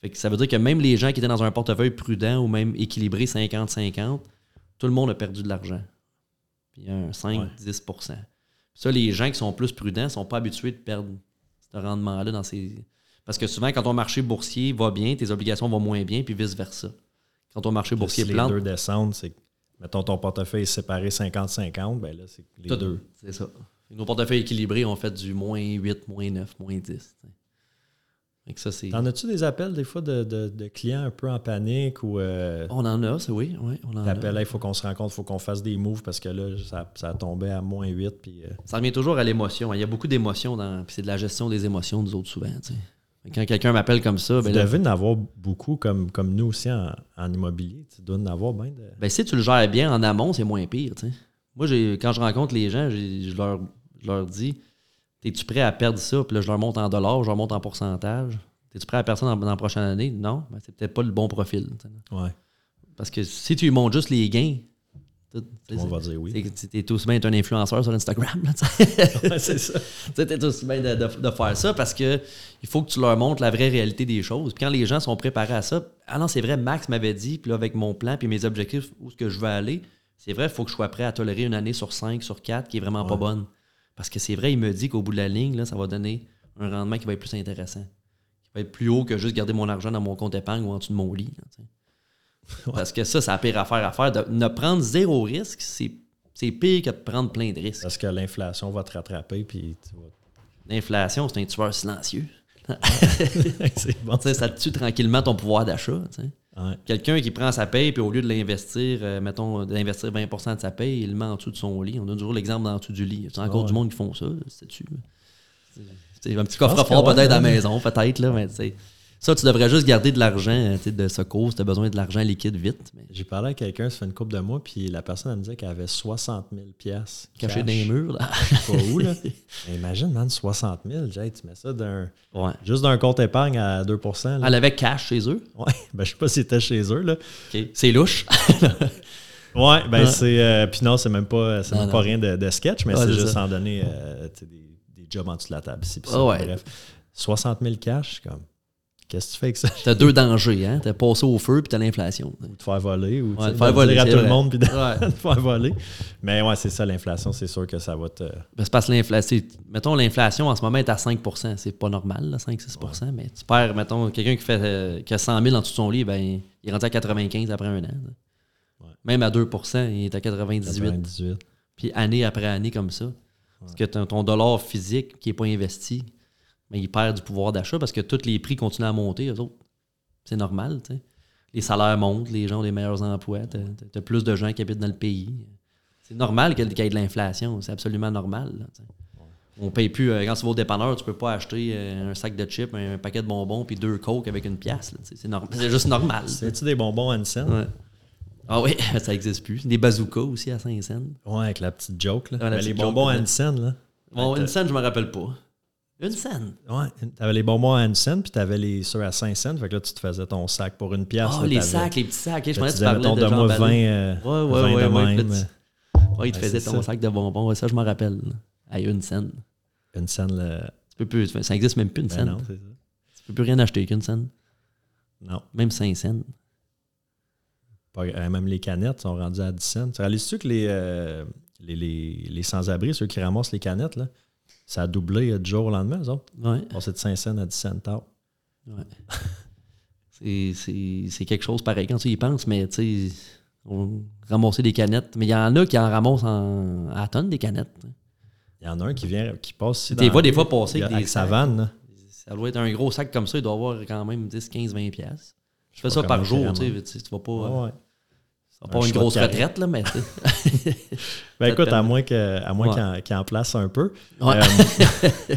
S2: Fait que ça veut dire que même les gens qui étaient dans un portefeuille prudent ou même équilibré 50-50, tout le monde a perdu de l'argent. Puis un 5-10% Ça, les gens qui sont plus prudents ne sont pas habitués de perdre ce rendement-là dans ces. Parce que souvent, quand ton marché boursier va bien, tes obligations vont moins bien, puis vice-versa. Quand ton marché boursier
S1: si les
S2: plante,
S1: deux descendent, c'est que, mettons ton portefeuille est séparé 50-50, ben là, c'est les deux.
S2: C'est ça. Nos portefeuilles équilibrés ont fait du moins 8, moins 9, moins 10. t'sais. Fait que ça, c'est.
S1: T'en as-tu des appels des fois de, de- de clients un peu en panique ou euh,
S2: On en a, c'est oui, oui, on en a.
S1: il faut qu'on se rencontre, il faut qu'on fasse des moves parce que là, ça, ça tombait à moins 8. Puis, euh,
S2: Ça revient toujours à l'émotion. Il y a beaucoup d'émotions dans. Puis c'est de la gestion des émotions, nous autres, souvent. t'sais. Quand quelqu'un m'appelle comme ça,
S1: tu
S2: ben,
S1: devais en avoir beaucoup comme, comme nous aussi en, en immobilier. Tu dois en avoir bien de.
S2: ben, si tu le gères bien en amont, c'est moins pire. t'sais. Moi, quand je rencontre les gens, je leur, je leur dis Es-tu prêt à perdre ça? Puis là, je leur monte en dollars, je leur monte en pourcentage. Es-tu prêt à perdre ça dans, dans la prochaine année? Non, ben, c'est peut-être pas le bon profil. t'sais.
S1: Ouais.
S2: Parce que si tu lui montres juste les gains, Tout,
S1: On va dire oui.
S2: T'es tout aussi bien être un influenceur sur Instagram.
S1: Ouais, c'est ça.
S2: T'es tout aussi bien de, de- de faire ça parce que il faut que tu leur montres la vraie réalité des choses. Puis quand les gens sont préparés à ça, ah non, c'est vrai, Max m'avait dit, puis là, avec mon plan, puis mes objectifs, où est-ce que je veux aller, c'est vrai, il faut que je sois prêt à tolérer une année sur cinq, sur quatre qui est vraiment pas bonne. Parce que c'est vrai, il me dit qu'au bout de la ligne, là, ça va donner un rendement qui va être plus intéressant. Qui va être plus haut que juste garder mon argent dans mon compte épargne ou en dessous de mon lit. là, Parce que ça, c'est la pire affaire à faire. De ne prendre zéro risque, c'est c'est pire que de prendre plein de risques.
S1: Parce que l'inflation va te rattraper, puis
S2: L'inflation, c'est un tueur silencieux.
S1: c'est bon.
S2: Ça tue tranquillement ton pouvoir d'achat.
S1: Ouais.
S2: Quelqu'un qui prend sa paye, puis au lieu de l'investir, euh, mettons, d'investir 20% de sa paye, il le met en dessous de son lit. On a toujours l'exemple en dessous du lit. Il y a encore
S1: Ouais.
S2: du monde qui font ça? C'est un petit
S1: pense
S2: coffre
S1: que
S2: fort
S1: ouais,
S2: peut-être à la maison, peut-être, là, mais tu sais, ça, tu devrais juste garder de l'argent euh, de secours si tu as besoin de l'argent liquide vite. Mais
S1: J'ai parlé à quelqu'un, ça fait une couple de mois, puis la personne elle me disait qu'elle avait 60 000 piastres
S2: caché dans les murs, là.
S1: Je sais pas où, là. Mais imagine, man, 60 000. Jay, tu mets ça d'un,
S2: Ouais.
S1: juste d'un compte épargne à 2 là.
S2: Elle avait cash chez eux?
S1: Ouais, ben, je sais pas si c'était chez eux, là.
S2: C'est louche.
S1: Ouais, ben, c'est. euh, puis non, c'est même pas, c'est même
S2: non.
S1: pas rien de, de sketch, mais
S2: Ouais,
S1: c'est juste
S2: ça.
S1: sans donner euh, des, des jobs en dessous de la table. ici, puis ça.
S2: Ah ouais.
S1: Bref, 60 000 cash, comme. Qu'est-ce que tu fais avec ça?
S2: T'as deux dangers, hein? T'as passé au feu puis t'as l'inflation.
S1: Ou te faire voler, ou tu
S2: Ouais, te faire voler,
S1: à tout le monde, puis de,
S2: Ouais.
S1: de te faire voler. Mais ouais, c'est ça, l'inflation, c'est sûr que ça va te.
S2: Ben, c'est parce que l'inflation, mettons, l'inflation en ce moment est à 5% C'est pas normal, là, 5-6 mais tu perds, mettons, quelqu'un qui, fait, euh, qui a 100 000 en de son lit, ben, il est rendu à 95 après un an.
S1: Ouais.
S2: Même à 2% il est à 98.
S1: 98.
S2: Puis année après année comme ça. Parce que ton, ton dollar physique qui n'est pas investi, ben, il perd du pouvoir d'achat parce que tous les prix continuent à monter, eux autres. C'est normal, tu sais. Les salaires montent, les gens ont des meilleurs emplois, tu as, plus de gens qui habitent dans le pays. C'est normal qu'il y ait de l'inflation, c'est absolument normal. là. On paye plus, euh, quand tu vas au dépanneur, tu peux pas acheter euh, un sac de chips, un, paquet de bonbons, puis deux coke avec une pièce. C'est norm- juste normal.
S1: C'est-tu des bonbons à une scène?
S2: Ouais. Ah oui, ça existe plus. Des bazookas aussi à 5 cents.
S1: Ouais, avec la petite joke, là.
S2: Ouais, la
S1: Mais les bonbons
S2: joke,
S1: à une scène, là.
S2: Bon, une
S1: t'as-
S2: scène, je me rappelle pas. Une scène.
S1: Ouais, t'avais les bonbons à une scène, puis t'avais les ceux à 5 cents. Fait que là, tu te faisais ton sac pour une pièce.
S2: Ah,
S1: là,
S2: les sacs, les petits sacs. Je
S1: là,
S2: pensais que tu parlais de
S1: donne-moi
S2: Jean
S1: 20,
S2: Ballot.
S1: euh,
S2: Ouais,
S1: 20
S2: ouais,
S1: de
S2: ouais, ouais,
S1: même.
S2: petit- Ouais, il te
S1: Ouais,
S2: faisait
S1: c'est
S2: ton
S1: ça.
S2: sac de bonbons. Ouais, ça, je me rappelle. À une scène.
S1: Une scène, là.
S2: Tu peux plus, ça existe même plus une
S1: Ben
S2: scène.
S1: non, c'est ça.
S2: Tu peux plus rien acheter qu'une scène.
S1: Non.
S2: Même 5 cents.
S1: Pas- euh, même les canettes sont rendues à 10 cents. Tu réalises-tu que les, euh, les, les, les sans-abri, ceux qui ramassent les canettes, là, ça a doublé euh, du jour au lendemain, eux autres?
S2: Ouais.
S1: Passé de 5 cents à 10 cents
S2: ouais. C'est- quelque chose pareil quand tu y penses, mais tu sais, ramasser des canettes. Mais il y en a qui en ramassent en, à tonnes des canettes.
S1: Il y en a un qui vient, qui passe ici
S2: Tu les vois des fois passer
S1: avec,
S2: avec des
S1: sa
S2: sacs.
S1: vanne. là.
S2: Ça doit être un gros sac comme ça, il doit avoir quand même 10, 15, 20 pièces. Je fais ça par jour, tu sais, tu sais, tu vas pas,
S1: Ouais, ouais. Un
S2: pas une grosse retraite, là, mais.
S1: Ben écoute, à moins
S2: Ouais.
S1: qu'il en, place un peu.
S2: Ouais.
S1: Euh,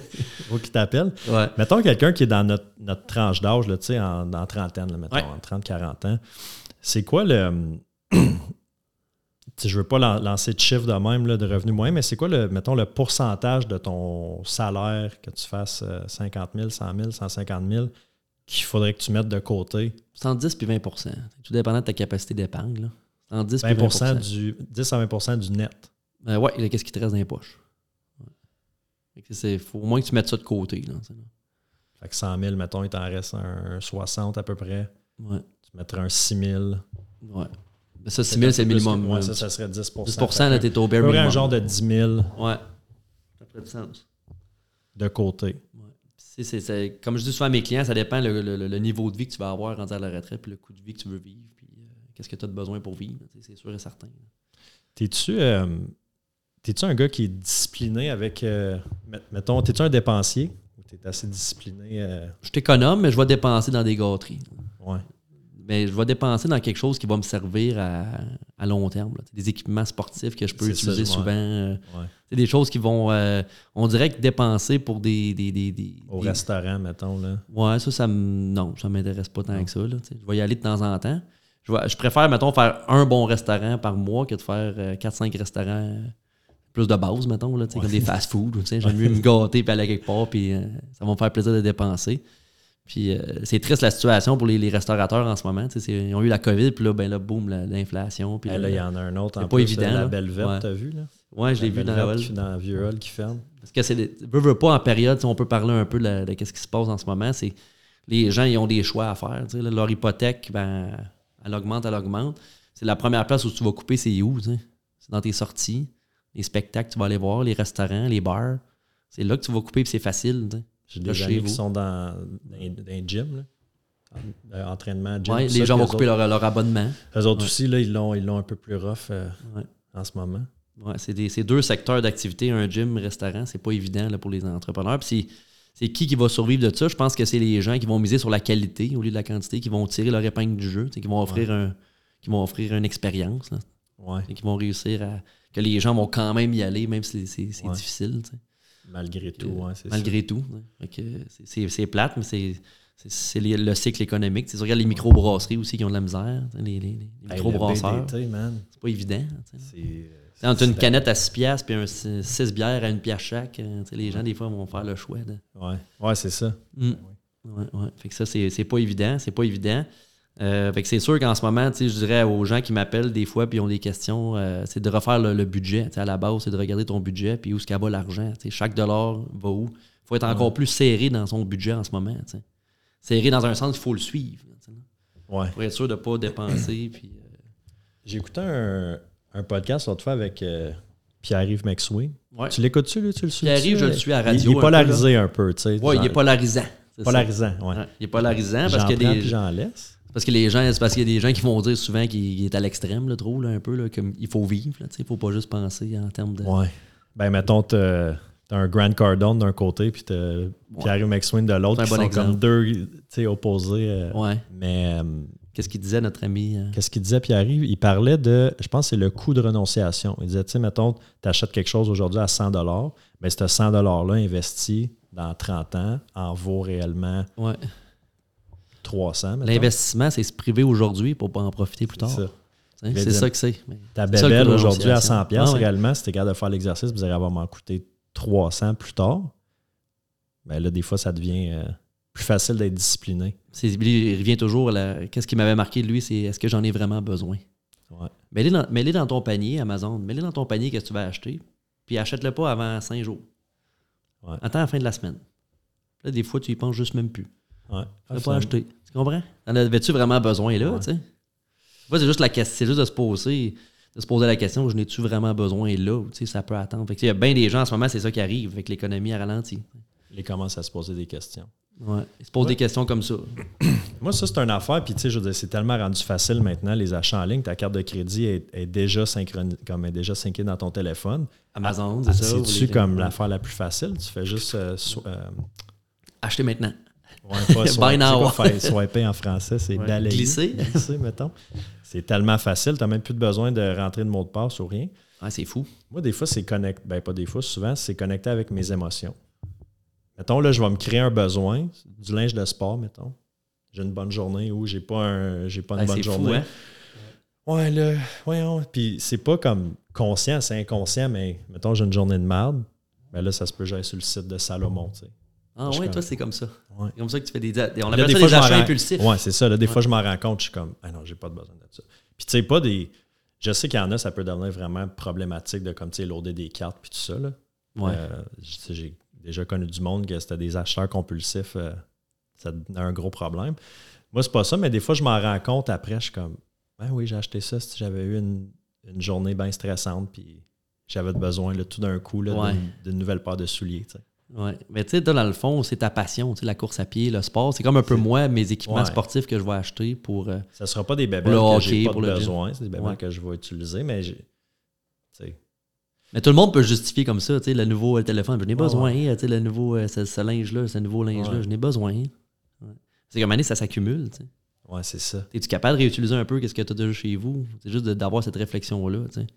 S1: faut qu'il t'appelle.
S2: Ouais.
S1: Mettons quelqu'un qui est dans notre, notre tranche d'âge, tu sais, en, en trentaine, là, mettons, en 30-40 ans. C'est quoi le. sais, je veux pas lan- lancer de chiffre de même, là, de revenus moyens, mais c'est quoi, le, mettons, le pourcentage de ton salaire que tu fasses euh, 50 000, 100 000, 150 000 qu'il faudrait que tu mettes de côté?
S2: 110 puis 20% Tout dépendant de ta capacité d'épargne. 110 puis
S1: 20
S2: 20
S1: du, 10 à 20% du net.
S2: Euh, ouais, qu'est-ce qui te reste dans les poches? Ouais. C'est- faut au moins que tu mettes ça de côté. Là.
S1: Fait que 100 000, mettons, il t'en reste un 60 à peu près.
S2: Ouais.
S1: Tu mettrais un 6 000.
S2: ouais. Mais ça, 6 000, c'est le minimum.
S1: Ouais, ça, ça serait 10%
S2: 10
S1: Fait
S2: là, t'es au bare
S1: à peu près
S2: minimum.
S1: un genre de 10 000
S2: Ouais. Ça ferait du sens.
S1: de côté.
S2: Comme je dis souvent à mes clients, ça dépend le, le- le- le niveau de vie que tu vas avoir rendu à la retraite, puis le coût de vie que tu veux vivre, qu'est-ce que tu as de besoin pour vivre. C'est sûr et certain.
S1: T'es-tu euh, t'es-tu un gars qui est discipliné avec. euh, met- mettons, t'es-tu un dépensier ou t'es assez discipliné? euh,
S2: Je suis économe, mais je vais dépenser dans des gâteries.
S1: ouais.
S2: Mais je vais dépenser dans quelque chose qui va me servir à, à long terme. là. Des équipements sportifs que je peux
S1: ça,
S2: utiliser souvent.
S1: ouais.
S2: C'est des choses qui vont. on dirait que dépenser pour des. des, des, des-
S1: Au restaurant, mettons. Là.
S2: Ouais, ça, ça. Non, ça m'intéresse pas tant
S1: Non.
S2: que ça. Là, je vais y aller de temps en temps. Je, vais- je préfère, mettons, faire un bon restaurant par mois que de faire 4-5 restaurants euh, plus de base, mettons, là,
S1: Ouais.
S2: comme des fast-food. J'aime mieux me gâter puis aller quelque part, puis euh, ça va me faire plaisir de dépenser. Puis euh, c'est triste la situation pour les, les restaurateurs en ce moment. Ils ont eu la COVID, puis là, ben là, boum, la- l'inflation. Puis
S1: là, il y en a un autre en
S2: pas
S1: plus,
S2: évident,
S1: La
S2: là.
S1: belle verte,
S2: Ouais.
S1: t'as vu, là?
S2: Ouais, je l'ai
S1: La
S2: vu dans la
S1: dans la vieux hall qui ferme.
S2: Parce que c'est. Veux, veux pas en période, on peut parler un peu de, la- de qu'est-ce qui se passe en ce moment. C'est les gens, ils ont des choix à faire. là, leur hypothèque, ben, elle augmente, elle augmente. C'est la première place où tu vas couper, c'est où? C'est dans tes sorties, les spectacles que tu vas aller voir, les restaurants, les bars. C'est là que tu vas couper, puis c'est facile. tu sais.
S1: J'ai des
S2: chez
S1: amis
S2: vous.
S1: qui sont dans, un- un gym, là. En- euh, entraînement, gym.
S2: Ouais, les
S1: ça,
S2: gens vont couper
S1: autres-
S2: leur, leur abonnement.
S1: Eux autres
S2: Ouais.
S1: aussi, là, ils l'ont, ils l'ont un peu plus rough euh,
S2: Ouais.
S1: en ce moment.
S2: Ouais, c'est des- c'est deux secteurs d'activité, un gym, restaurant, c'est pas évident là, pour les entrepreneurs. Puis c'est- qui qui va survivre de ça? Je pense que c'est les gens qui vont miser sur la qualité au lieu de la quantité, qui vont tirer leur épingle du jeu, qui vont offrir un qui vont offrir une expérience,
S1: Ouais,
S2: qui vont réussir à que les gens vont quand même y aller, même si c'est
S1: Ouais.
S2: difficile,
S1: malgré tout, c'est
S2: malgré tout. c'est plate, mais c'est c'est- le cycle économique. Tu regardes les microbrasseries aussi qui ont de la misère, les, les, les.
S1: Hey,
S2: microbrasseurs. C'est pas évident.
S1: euh,
S2: Quand tu as une canette à 6 piastres puis un 6 bières à une pièce chaque, euh, les gens, des fois, vont faire le choix. De...
S1: Ouais, ouais c'est ça.
S2: Mm. Ouais, ouais. Fait que ça, c'est pas évident. C'est pas évident. Euh, fait que c'est sûr qu'en ce moment, tu sais, je dirais aux gens qui m'appellent des fois puis ont des questions, euh, c'est de refaire le, le budget. Tu sais, à la base, c'est de regarder ton budget puis où est-ce qu'il va l'argent. Tu sais, Chaque dollar va où. Il faut être encore plus serré dans son budget en ce moment. Serré dans un sens, il faut le suivre.
S1: Ouais.
S2: Pour être sûr de ne pas dépenser. Puis, euh,
S1: J'ai écouté un, un podcast l'autre fois avec euh, Pierre-Yves McSween.
S2: ouais.
S1: Tu l'écoutes-tu, lui? Tu le suis
S2: Pierre-Yves, je le suis à radio.
S1: Il, il
S2: un
S1: est
S2: peu,
S1: polarisé un peu, tu sais.
S2: Ouais, il est polarisant. c'est ça.
S1: Polarisant, ouais.
S2: Ouais, il est polarisant parce qu'il y a des-
S1: j'en laisse.
S2: parce que les gens, c'est parce qu'il y a des gens qui vont dire souvent qu'il il est à l'extrême, là, trop, là, un peu, là, comme il faut vivre, là, tu sais, il faut pas juste penser en termes de.
S1: Ouais. Ben, mettons, t'as un Grand Cardone d'un côté, puis t'as Pierre-Yves McSween de l'autre,
S2: C'est un
S1: qui
S2: bon
S1: sont
S2: exemple.
S1: comme deux, opposés. euh,
S2: Ouais.
S1: Mais euh,
S2: Qu'est-ce qu'il disait notre ami euh,
S1: qu'est-ce qu'il disait, Pierre-Yves? Il parlait de, je pense que c'est le coût de renonciation. Il disait, tu sais, mettons, tu achètes quelque chose aujourd'hui à 100 mais ce 100 $-là investi dans 30 ans en vaut réellement
S2: Ouais.
S1: 300. mettons.
S2: L'investissement, c'est se priver aujourd'hui pour pas en profiter plus tard.
S1: C'est ça.
S2: Ça que c'est.
S1: Ta bébelle aujourd'hui à 100
S2: renonciation.
S1: pièces
S2: Ah ouais.
S1: réellement, si tu capable de faire l'exercice, vous allez avoir m'en coûter 300 plus tard. Ben là, des fois, ça devient euh, plus facile d'être discipliné.
S2: Il revient toujours à la. Qu'est-ce qui m'avait marqué de lui, c'est est-ce que j'en ai vraiment besoin?
S1: Ouais.
S2: Mets-les dans, ton panier, Amazon. Mets-les dans ton panier que tu vas acheter. Puis achète-le pas avant 5 jours.
S1: Ouais.
S2: Attends la fin de la semaine. Là, des fois, tu y penses juste même plus.
S1: Ouais.
S2: Tu pas acheté. Tu comprends? En avais-tu vraiment besoin là,
S1: Ouais.
S2: tu sais? Moi, c'est juste la question, c'est juste de se poser, de se poser la question, je n'ai-tu vraiment besoin là? ou, Tu sais, ça peut attendre. Fait que, il y a bien des gens en ce moment, c'est ça qui arrive, avec l'économie à ralenti.
S1: Il commence à se poser des questions.
S2: Ouais. Ils se posent
S1: Ouais.
S2: des questions comme ça.
S1: Moi, ça, c'est une affaire. Puis, tu sais, je veux dire, c'est tellement rendu facile maintenant, les achats en ligne. Ta carte de crédit est, est déjà synchronisée, comme est déjà syncée dans ton téléphone.
S2: Amazon, c'est ça.
S1: C'est-tu comme l'affaire la plus facile? Tu fais juste. euh, euh,
S2: Acheter maintenant.
S1: Ouais, pas swipe-
S2: now.
S1: faire swiper en français, c'est
S2: Ouais.
S1: balayer.
S2: Glisser.
S1: Glisser, mettons. C'est tellement facile. Tu n'as même plus de besoin de rentrer de mot de passe ou rien.
S2: C'est fou.
S1: Moi, des fois, c'est connecté. Ben, pas des fois, souvent, c'est connecté avec mes émotions. Mettons, là, je vais me créer un besoin, du linge de sport, mettons. J'ai une bonne journée ou j'ai pas, un, j'ai pas une
S2: Ouais,
S1: bonne
S2: fou,
S1: journée.
S2: hein?
S1: Ouais, là, voyons. Puis c'est pas comme conscient, c'est inconscient, mais mettons, j'ai une journée de merde. Ben là, ça se peut, j'aille sur le site de Salomon, tu sais.
S2: Ah ouais, toi, c'est comme ça.
S1: Ouais.
S2: C'est comme ça que tu fais des. des- On
S1: Là,
S2: appelle
S1: des
S2: ça
S1: fois,
S2: des achats impulsifs.
S1: Ouais, c'est ça. Là, des
S2: Ouais.
S1: fois, je m'en rends compte, je suis comme, ah non, j'ai pas de besoin de ça. Puis, tu sais, pas des. Je sais qu'il y en a, ça peut devenir vraiment problématique de, comme, tu sais, loader des cartes, puis tout ça, là.
S2: Ouais.
S1: Euh, j'ai déjà connu du monde que c'était des acheteurs compulsifs. euh, ça devenait un gros problème. Moi, c'est pas ça, mais des fois, je m'en rends compte après. Je suis comme, ben oui, j'ai acheté ça si j'avais eu une, une journée bien stressante, puis j'avais besoin, là, tout d'un coup, là,
S2: Ouais.
S1: d'une- nouvelle paire de souliers.
S2: Ouais. Mais tu sais, dans le fond, c'est ta passion, tu sais, la course à pied, le sport. C'est comme un peu moi, mes équipements
S1: Ouais.
S2: sportifs que je vais acheter pour. euh,
S1: Ça sera pas des bébés que j'ai pas
S2: pour
S1: de besoin, c'est des bébés
S2: Ouais.
S1: que je vais utiliser, mais j'ai.
S2: Mais tout le monde peut justifier comme ça, tu sais, le nouveau euh, téléphone, je n'ai
S1: Ouais,
S2: besoin, tu sais, le nouveau, euh, ce, ce linge-là, ce nouveau linge-là, je n'ai besoin. C'est comme année, ça s'accumule, tu sais.
S1: Ouais, c'est ça.
S2: Es-tu capable de réutiliser un peu qu'est-ce que tu as déjà chez vous? C'est juste d'avoir cette réflexion-là, tu sais.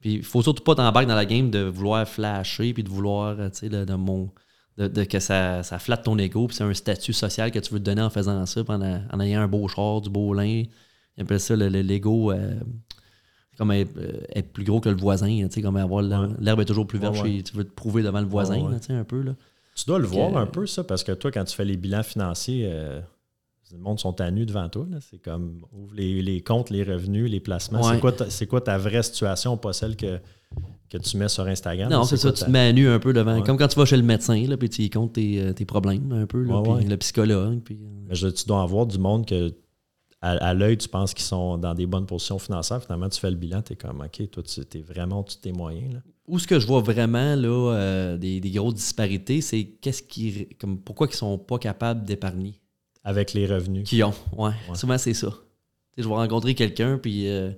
S2: Puis il faut surtout pas t'embarquer dans la game de vouloir flasher puis de vouloir, euh, tu sais, de, de mon... De, de que ça, ça flatte ton ego, puis c'est un statut social que tu veux te donner en faisant ça, puis en, a- en ayant un beau char, du beau lin. Ils appellent ça le- le- l'ego, euh, comme être, euh, être plus gros que le voisin, tu sais, comme avoir l'herbe
S1: Ouais.
S2: est toujours plus verte
S1: Ouais,
S2: Tu veux te prouver devant le voisin, tu sais, un peu, là.
S1: Tu dois le voir un peu, ça, parce que toi, quand tu fais les bilans financiers, euh, le monde sont à nu devant toi. C'est comme ouvre les, les comptes, les revenus, les placements.
S2: Ouais.
S1: C'est quoi, ta- c'est quoi ta vraie situation, pas celle que, que tu mets sur Instagram?
S2: Non, c'est ça, tu
S1: ta-
S2: te mets à nu un peu devant.
S1: Ouais.
S2: Comme quand tu vas chez le médecin, là, puis tu y comptes tes, euh, tes problèmes un peu, là,
S1: Ouais,
S2: puis le psychologue. Puis, euh,
S1: Mais je- tu dois avoir du monde que, à, à l'œil, tu penses qu'ils sont dans des bonnes positions financières. Finalement, tu fais le bilan, tu es comme, OK, toi, tu es vraiment de tes moyens. Là.
S2: Où ce que je vois vraiment là, euh, des, des grosses disparités, c'est qu'est-ce qui, comme, pourquoi ils sont pas capables d'épargner?
S1: Avec les revenus.
S2: Qui ont, ouais.
S1: Ouais.
S2: Souvent, c'est ça. Tu sais, je vais rencontrer quelqu'un, puis euh,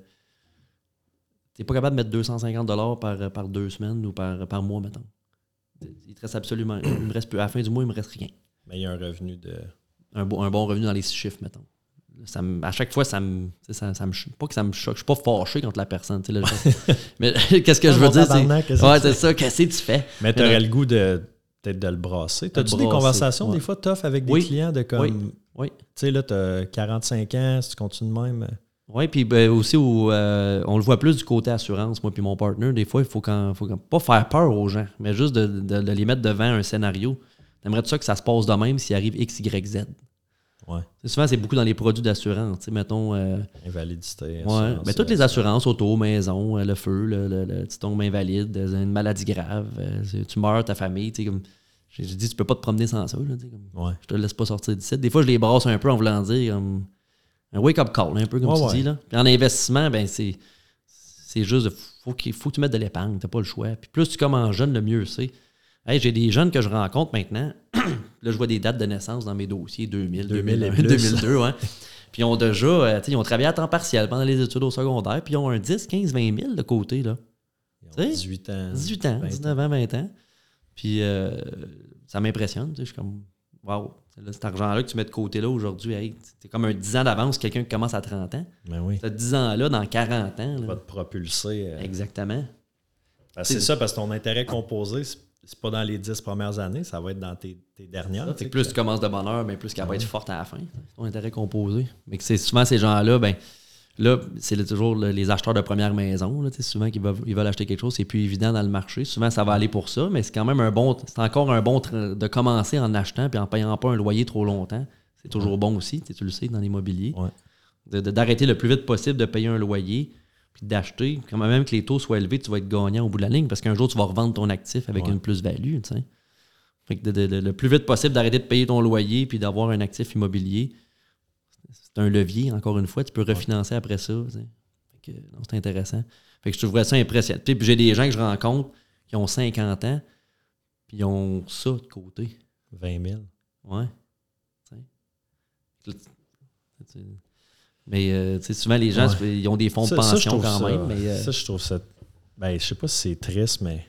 S2: t'es pas capable de mettre 250 par, par deux semaines ou par, par mois, mettons. Il te reste absolument. Il me reste plus. À la fin du mois, il me reste rien.
S1: Mais il y a un revenu de.
S2: Un, bon- un bon revenu dans les six chiffres, mettons. Ça à chaque fois, ça me, ça, ça me. Pas que ça me choque. Je suis pas fâché contre la personne. tu sais, là, mais qu'est-ce que je veux dire? C'est, ouais, ça. Qu'est-ce que tu fais?
S1: Mais tu
S2: Mais
S1: aurais
S2: non.
S1: le goût de peut-être de le brasser. T'as-tu des conversations
S2: ouais.
S1: des fois tough avec des
S2: Oui.
S1: clients de comme.
S2: Oui.
S1: Tu
S2: Oui.
S1: sais, là, tu as 45 ans, si tu continues de même. euh,
S2: Oui, puis ben, aussi, où, euh, on le voit plus du côté assurance, moi puis mon partner. Des fois, il faut, quand, faut quand- pas faire peur aux gens, mais juste de, de- de les mettre devant un scénario. T'aimerais-tu ça que ça se passe de même s'il arrive X, Y, Z?
S1: Ouais.
S2: Souvent, c'est beaucoup dans les produits d'assurance. Mettons, euh,
S1: Invalidité.
S2: ouais, mais toutes
S1: euh,
S2: les assurances, auto, maison, euh, le feu, le, le, le- tu tombes invalide, euh, une maladie grave, euh, tu meurs, ta famille. Comme, j'ai j'ai dit, tu peux pas te promener sans ça. Là, comme,
S1: Ouais.
S2: je te laisse pas sortir d'ici. Des fois, je les brasse un peu en voulant dire comme, un wake-up call, un peu comme
S1: Ouais,
S2: tu dis. Là. Puis en investissement, ben c'est c'est juste, faut, qu'il faut que tu mettes de l'épargne, t'as pas le choix. Puis plus tu commences jeune, le mieux c'est. Hey, j'ai des jeunes que je rencontre maintenant. là, je vois des dates de naissance dans mes dossiers 2000,
S1: 2000 et
S2: 2001,
S1: plus.
S2: 2002. Ouais. Puis ils ont déjà, euh, tu sais, ils ont travaillé à temps partiel pendant les études au secondaire, puis ils ont un 10, 15, 20 000 de côté. Là.
S1: Ils ont
S2: Tu sais,
S1: 18 ans.
S2: 18 ans,
S1: 20
S2: 19 ans, 20 ans. Puis euh, ça m'impressionne. Je suis comme, waouh, cet argent-là que tu mets de côté là aujourd'hui, hey, c'est comme un 10 ans d'avance quelqu'un qui commence à 30 ans.
S1: Mais oui.
S2: Ce 10 ans-là, dans 40 ans. là.
S1: Va te propulser. euh,
S2: Exactement.
S1: que c'est ça, parce que ton intérêt composé, c'est- pas dans les 10 premières années, ça va être dans tes, tes dernières.
S2: Fait que plus tu commences de bonne heure, plus qu'elle va être forte à la fin. C'est ton intérêt composé. Mais que c'est souvent ces gens-là, ben là, c'est le- toujours le- les acheteurs de première maison. Là, souvent qu'ils veulent, ils veulent acheter quelque chose, c'est plus évident dans le marché. Souvent, ça va aller pour ça, mais c'est quand même un bon. C'est encore un bon de commencer en achetant puis en payant pas un loyer trop longtemps. C'est toujours bon aussi, tu le sais, dans l'immobilier.
S1: Ouais.
S2: De- de- D'arrêter le plus vite possible de payer un loyer puis d'acheter. Quand même que les taux soient élevés, tu vas être gagnant au bout de la ligne parce qu'un jour, tu vas revendre ton actif avec
S1: Ouais.
S2: une plus-value. tu sais. Fait que de- de- de- le plus vite possible d'arrêter de payer ton loyer puis d'avoir un actif immobilier, c'est un levier, encore une fois. Tu peux refinancer après ça. tu sais. Fait que, non, c'est intéressant. Fait que je trouverais ça impressionnant. Puis j'ai des gens que je rencontre qui ont 50 ans puis ils ont ça de côté.
S1: 20 000.
S2: Ouais. Mais euh, souvent, les gens,
S1: Ouais.
S2: ils ont des fonds de
S1: Ça-
S2: pension quand
S1: ça-
S2: même. Mais, euh,
S1: Ça, je trouve ça. Ben, je sais pas si c'est triste, mais.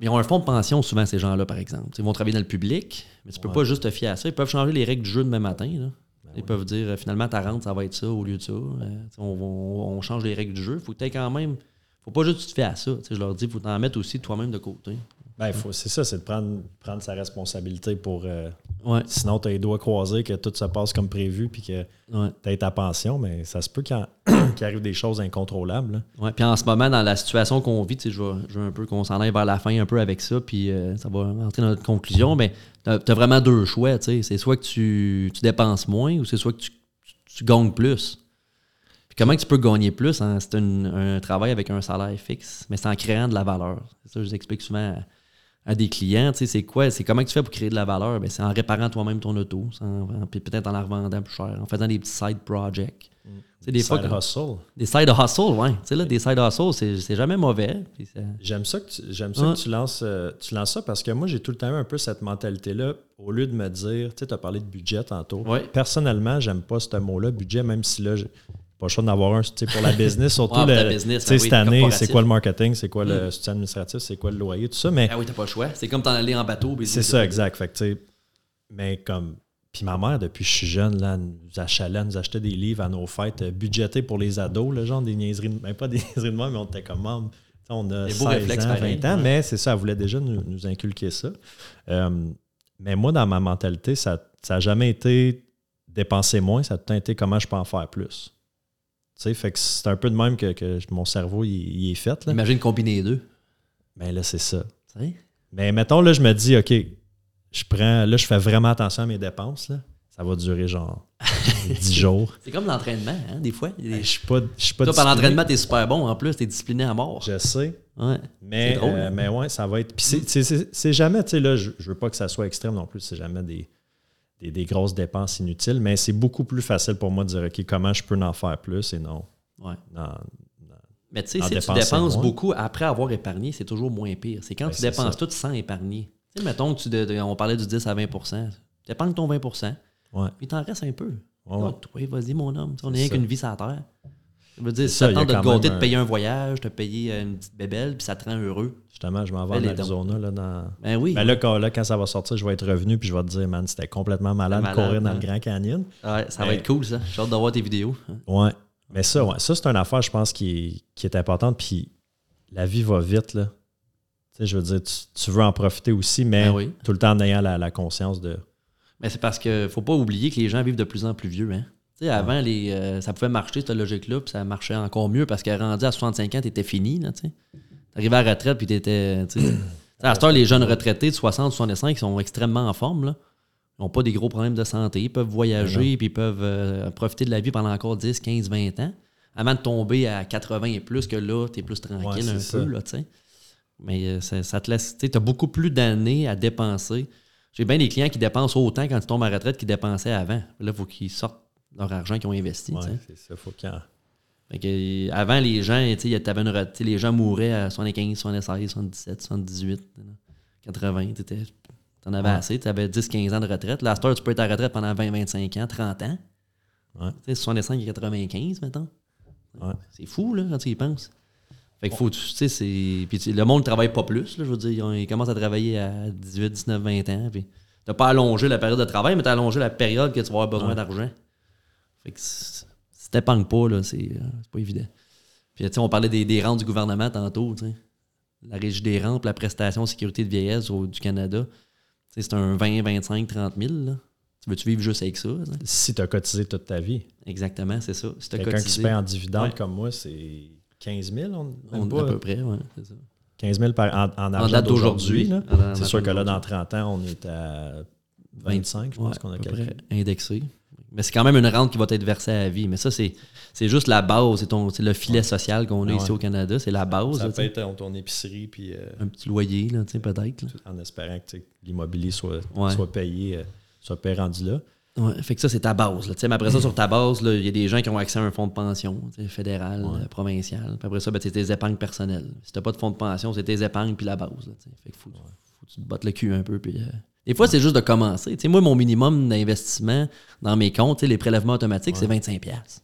S2: Ils ont un fonds de pension, souvent, ces gens-là, par exemple. Ils vont travailler dans le public, mais tu peux
S1: Ouais.
S2: pas juste te fier à ça. Ils peuvent changer les règles du jeu demain matin. là.
S1: Ben
S2: Ils
S1: oui.
S2: peuvent dire, euh, finalement, ta rente, ça va être ça au lieu de ça. On, on- on change les règles du jeu. faut que tu quand même. faut pas juste que tu te fais à ça. Je leur dis, faut t'en mettre aussi toi-même de côté.
S1: Ben, c'est ça, c'est de prendre, prendre sa responsabilité pour. euh,
S2: Ouais.
S1: sinon, tu as les doigts croisés, que tout se passe comme prévu, puis que
S2: Ouais.
S1: tu ta pension, mais ça se peut qu'il arrive des choses incontrôlables.
S2: Ouais, puis en ce moment, dans la situation qu'on vit, je veux, je veux un peu qu'on s'en aille vers la fin un peu avec ça, puis euh, ça va entrer dans notre conclusion. Mais tu as, vraiment deux choix. C'est soit que tu, tu dépenses moins ou c'est soit que tu, tu- tu gagnes plus. Puis comment tu peux gagner plus? hein? C'est un travail avec un salaire fixe, mais c'est en créant de la valeur. C'est ça que je explique souvent à, à des clients. tu sais, C'est quoi? C'est comment tu fais pour créer de la valeur? Ben, c'est en réparant toi-même ton auto, puis peut-être en la revendant plus cher, en faisant des petits side projects. Sais, Des fois,
S1: Side
S2: quand-
S1: hustle.
S2: des side hustle, ouais. Tu sais, là, des side hustle, c'est, jamais mauvais. Ça-
S1: J'aime ça que tu, j'aime ça que tu lances, euh, tu lances ça parce que moi, j'ai tout le temps eu un peu cette mentalité-là. Au lieu de me dire, tu sais, tu as parlé de budget tantôt.
S2: Ouais.
S1: Personnellement, j'aime pas ce mot-là, budget, même si là, pas le choix d'en avoir un pour la business. Surtout,
S2: Ouais,
S1: le-
S2: business, ben oui,
S1: cette année, c'est quoi le marketing, c'est quoi
S2: Mm.
S1: le soutien administratif, c'est quoi le loyer, tout ça. Mais
S2: Ah oui, t'as pas le choix. C'est comme t'en aller en bateau.
S1: c'est ça, exact. Fait que, mais comme. Puis ma mère, depuis que je suis jeune, là, nous achalait, nous achetait des livres à nos fêtes euh, budgétés pour les ados, là, genre des niaiseries, de- ben pas des niaiseries de moi, mais on était comme membre. On a
S2: Des
S1: 16
S2: beaux réflexes
S1: ans, 20
S2: pareils,
S1: ans,
S2: ouais.
S1: mais c'est ça, elle voulait déjà nous, nous inculquer ça. Euh, mais moi, dans ma mentalité, ça n'a jamais été dépenser moins, ça a tout le été comment je peux en faire plus. Tu sais, fait que c'est un peu de même que, que mon cerveau il, il est fait. Là.
S2: Imagine combiner les deux.
S1: Mais là, c'est ça. Mais mettons, là, je me dis, OK, je prends. Là, je fais vraiment attention à mes dépenses. Là. Ça va durer genre 10 jours.
S2: C'est comme l'entraînement, hein, des fois.
S1: Je suis pas, je suis pas
S2: Toi, par l'entraînement, t'es super bon en plus, t'es discipliné à mort.
S1: Je sais.
S2: Ouais.
S1: Mais,
S2: drôle,
S1: euh,
S2: hein?
S1: mais ouais, ça va être. Puis c'est jamais, tu sais, là, je, je veux pas que ça soit extrême non plus, c'est jamais des, des, des grosses dépenses inutiles, mais c'est beaucoup plus facile pour moi de dire, OK, comment je peux en faire plus et non.
S2: Ouais.
S1: non-
S2: Mais tu sais, si tu dépenses
S1: moins.
S2: beaucoup après avoir épargné, c'est toujours moins pire. C'est quand
S1: Ben,
S2: tu dépenses
S1: ça.
S2: tout sans épargner. Tu sais, mettons que tu de- de- on parlait du 10 à 20 Tu épargnes ton 20
S1: Ouais.
S2: puis il t'en reste un peu.
S1: Ouais, ouais.
S2: Donc, toi, vas-y, mon homme. On n'a rien qu'une vie sur la terre. Ça veut dire, si
S1: ça, a
S2: de te gâter, de
S1: un-
S2: payer un voyage, de payer euh, une petite bébelle, puis ça te rend heureux.
S1: Justement, je m'en vais en. Arizona. Là, dans...
S2: Ben oui.
S1: Ben là, quand, là, quand ça va sortir, je vais être revenu puis je vais te dire, man, c'était complètement malade de
S2: Malade,
S1: courir dans
S2: hein.
S1: le Grand Canyon.
S2: Ouais, ça va être cool, ça. J'ai hâte de voir tes vidéos.
S1: Ouais. Mais ça, ouais, ça, c'est une affaire, je pense, qui est, qui est importante. Puis la vie va vite, là. Tu sais, je veux dire, tu, tu veux en profiter aussi, mais
S2: Ben oui.
S1: tout le temps en ayant la, la conscience de.
S2: Mais c'est parce que faut pas oublier que les gens vivent de plus en plus vieux. Hein? Avant, les, euh, ça pouvait marcher, cette logique-là, puis ça marchait encore mieux parce que rendu à 65 ans, t'étais fini. Là, tu sais. T'arrivais à la retraite, puis t'étais. tu sais. Tu sais, à cette heure, les jeunes retraités de 60, 65 sont extrêmement en forme. Là. Ils n'ont pas des gros problèmes de santé. Ils peuvent voyager, puis ils peuvent euh, profiter de la vie pendant encore 10, 15, 20 ans. Avant de tomber à 80 et plus, que là, t'es plus tranquille
S1: Ouais,
S2: un
S1: ça.
S2: peu. Là, tu sais. Mais euh, ça, ça te laisse. Tu as beaucoup plus d'années à dépenser. J'ai bien des clients qui dépensent autant quand ils tombent à la retraite qu'ils dépensaient avant. Là, il faut qu'ils sortent leur argent qu'ils ont investi.
S1: Ouais, c'est ça, faut
S2: que, avant, les gens, une les gens mouraient à 75, 76, 77, 78, 80. Tu en avais
S1: Ouais.
S2: assez. Tu avais 10, 15 ans de retraite. Là, tu peux être à la retraite pendant 20, 25 ans, 30 ans.
S1: Ouais.
S2: Tu sais, 65 et 95, mettons.
S1: Ouais.
S2: C'est fou, là, quand tu y penses. Fait que faut, tu sais, c'est. Puis le monde ne travaille pas plus, là, je veux dire. Ils, commencent à travailler à 18, 19, 20 ans. Puis t'as pas allongé la période de travail, mais t'as allongé la période que tu vas avoir besoin
S1: Ouais.
S2: d'argent. Fait que si t'épargnes pas, là, c'est euh, c'est pas évident. Puis tu sais, on parlait des, des rentes du gouvernement tantôt. La régie des rentes, la prestation de sécurité de vieillesse au- du Canada, c'est un 20, 25, 30 000, là. Tu veux-tu vivre juste avec ça?
S1: Si tu as cotisé toute ta vie,
S2: Exactement, c'est ça. Si
S1: quelqu'un qui se paye en dividende
S2: Ouais.
S1: comme moi, c'est 15 000. On,
S2: on,
S1: pas,
S2: à peu près, c'est ça.
S1: 15 000 par, en, en
S2: En
S1: argent
S2: date
S1: d'aujourd'hui. C'est sûr que là, dans
S2: d'aujourd'hui.
S1: 30 ans, on est à 25, je pense
S2: Ouais,
S1: qu'on a
S2: à peu
S1: calculé.
S2: près indexé. Mais c'est quand même une rente qui va être versée à la vie. Mais ça, c'est, c'est juste la base. C'est, ton, c'est le filet social qu'on a
S1: Ouais.
S2: ici au Canada. C'est la base.
S1: Ça
S2: là,
S1: peut
S2: tu
S1: être euh, ton épicerie, puis euh,
S2: Un petit loyer, là, tu peut-être.
S1: en espérant que tu l'immobilier soit,
S2: Ouais.
S1: soit payé, euh, soit payé rendu là.
S2: Fait que ça, c'est ta base. Là. Tu Mais après ça, sur ta base, il y a des gens qui ont accès à un fonds de pension tu fédéral, euh, provincial. Puis après ça, ben, c'est tes épargnes personnelles. Si t'as pas de fonds de pension, c'est tes épargnes puis la base. Là, tu fait que faut, faut que tu te battes le cul un peu. Puis, Des fois, c'est juste de commencer. Moi, mon minimum d'investissement dans mes comptes, les prélèvements automatiques, c'est 25$.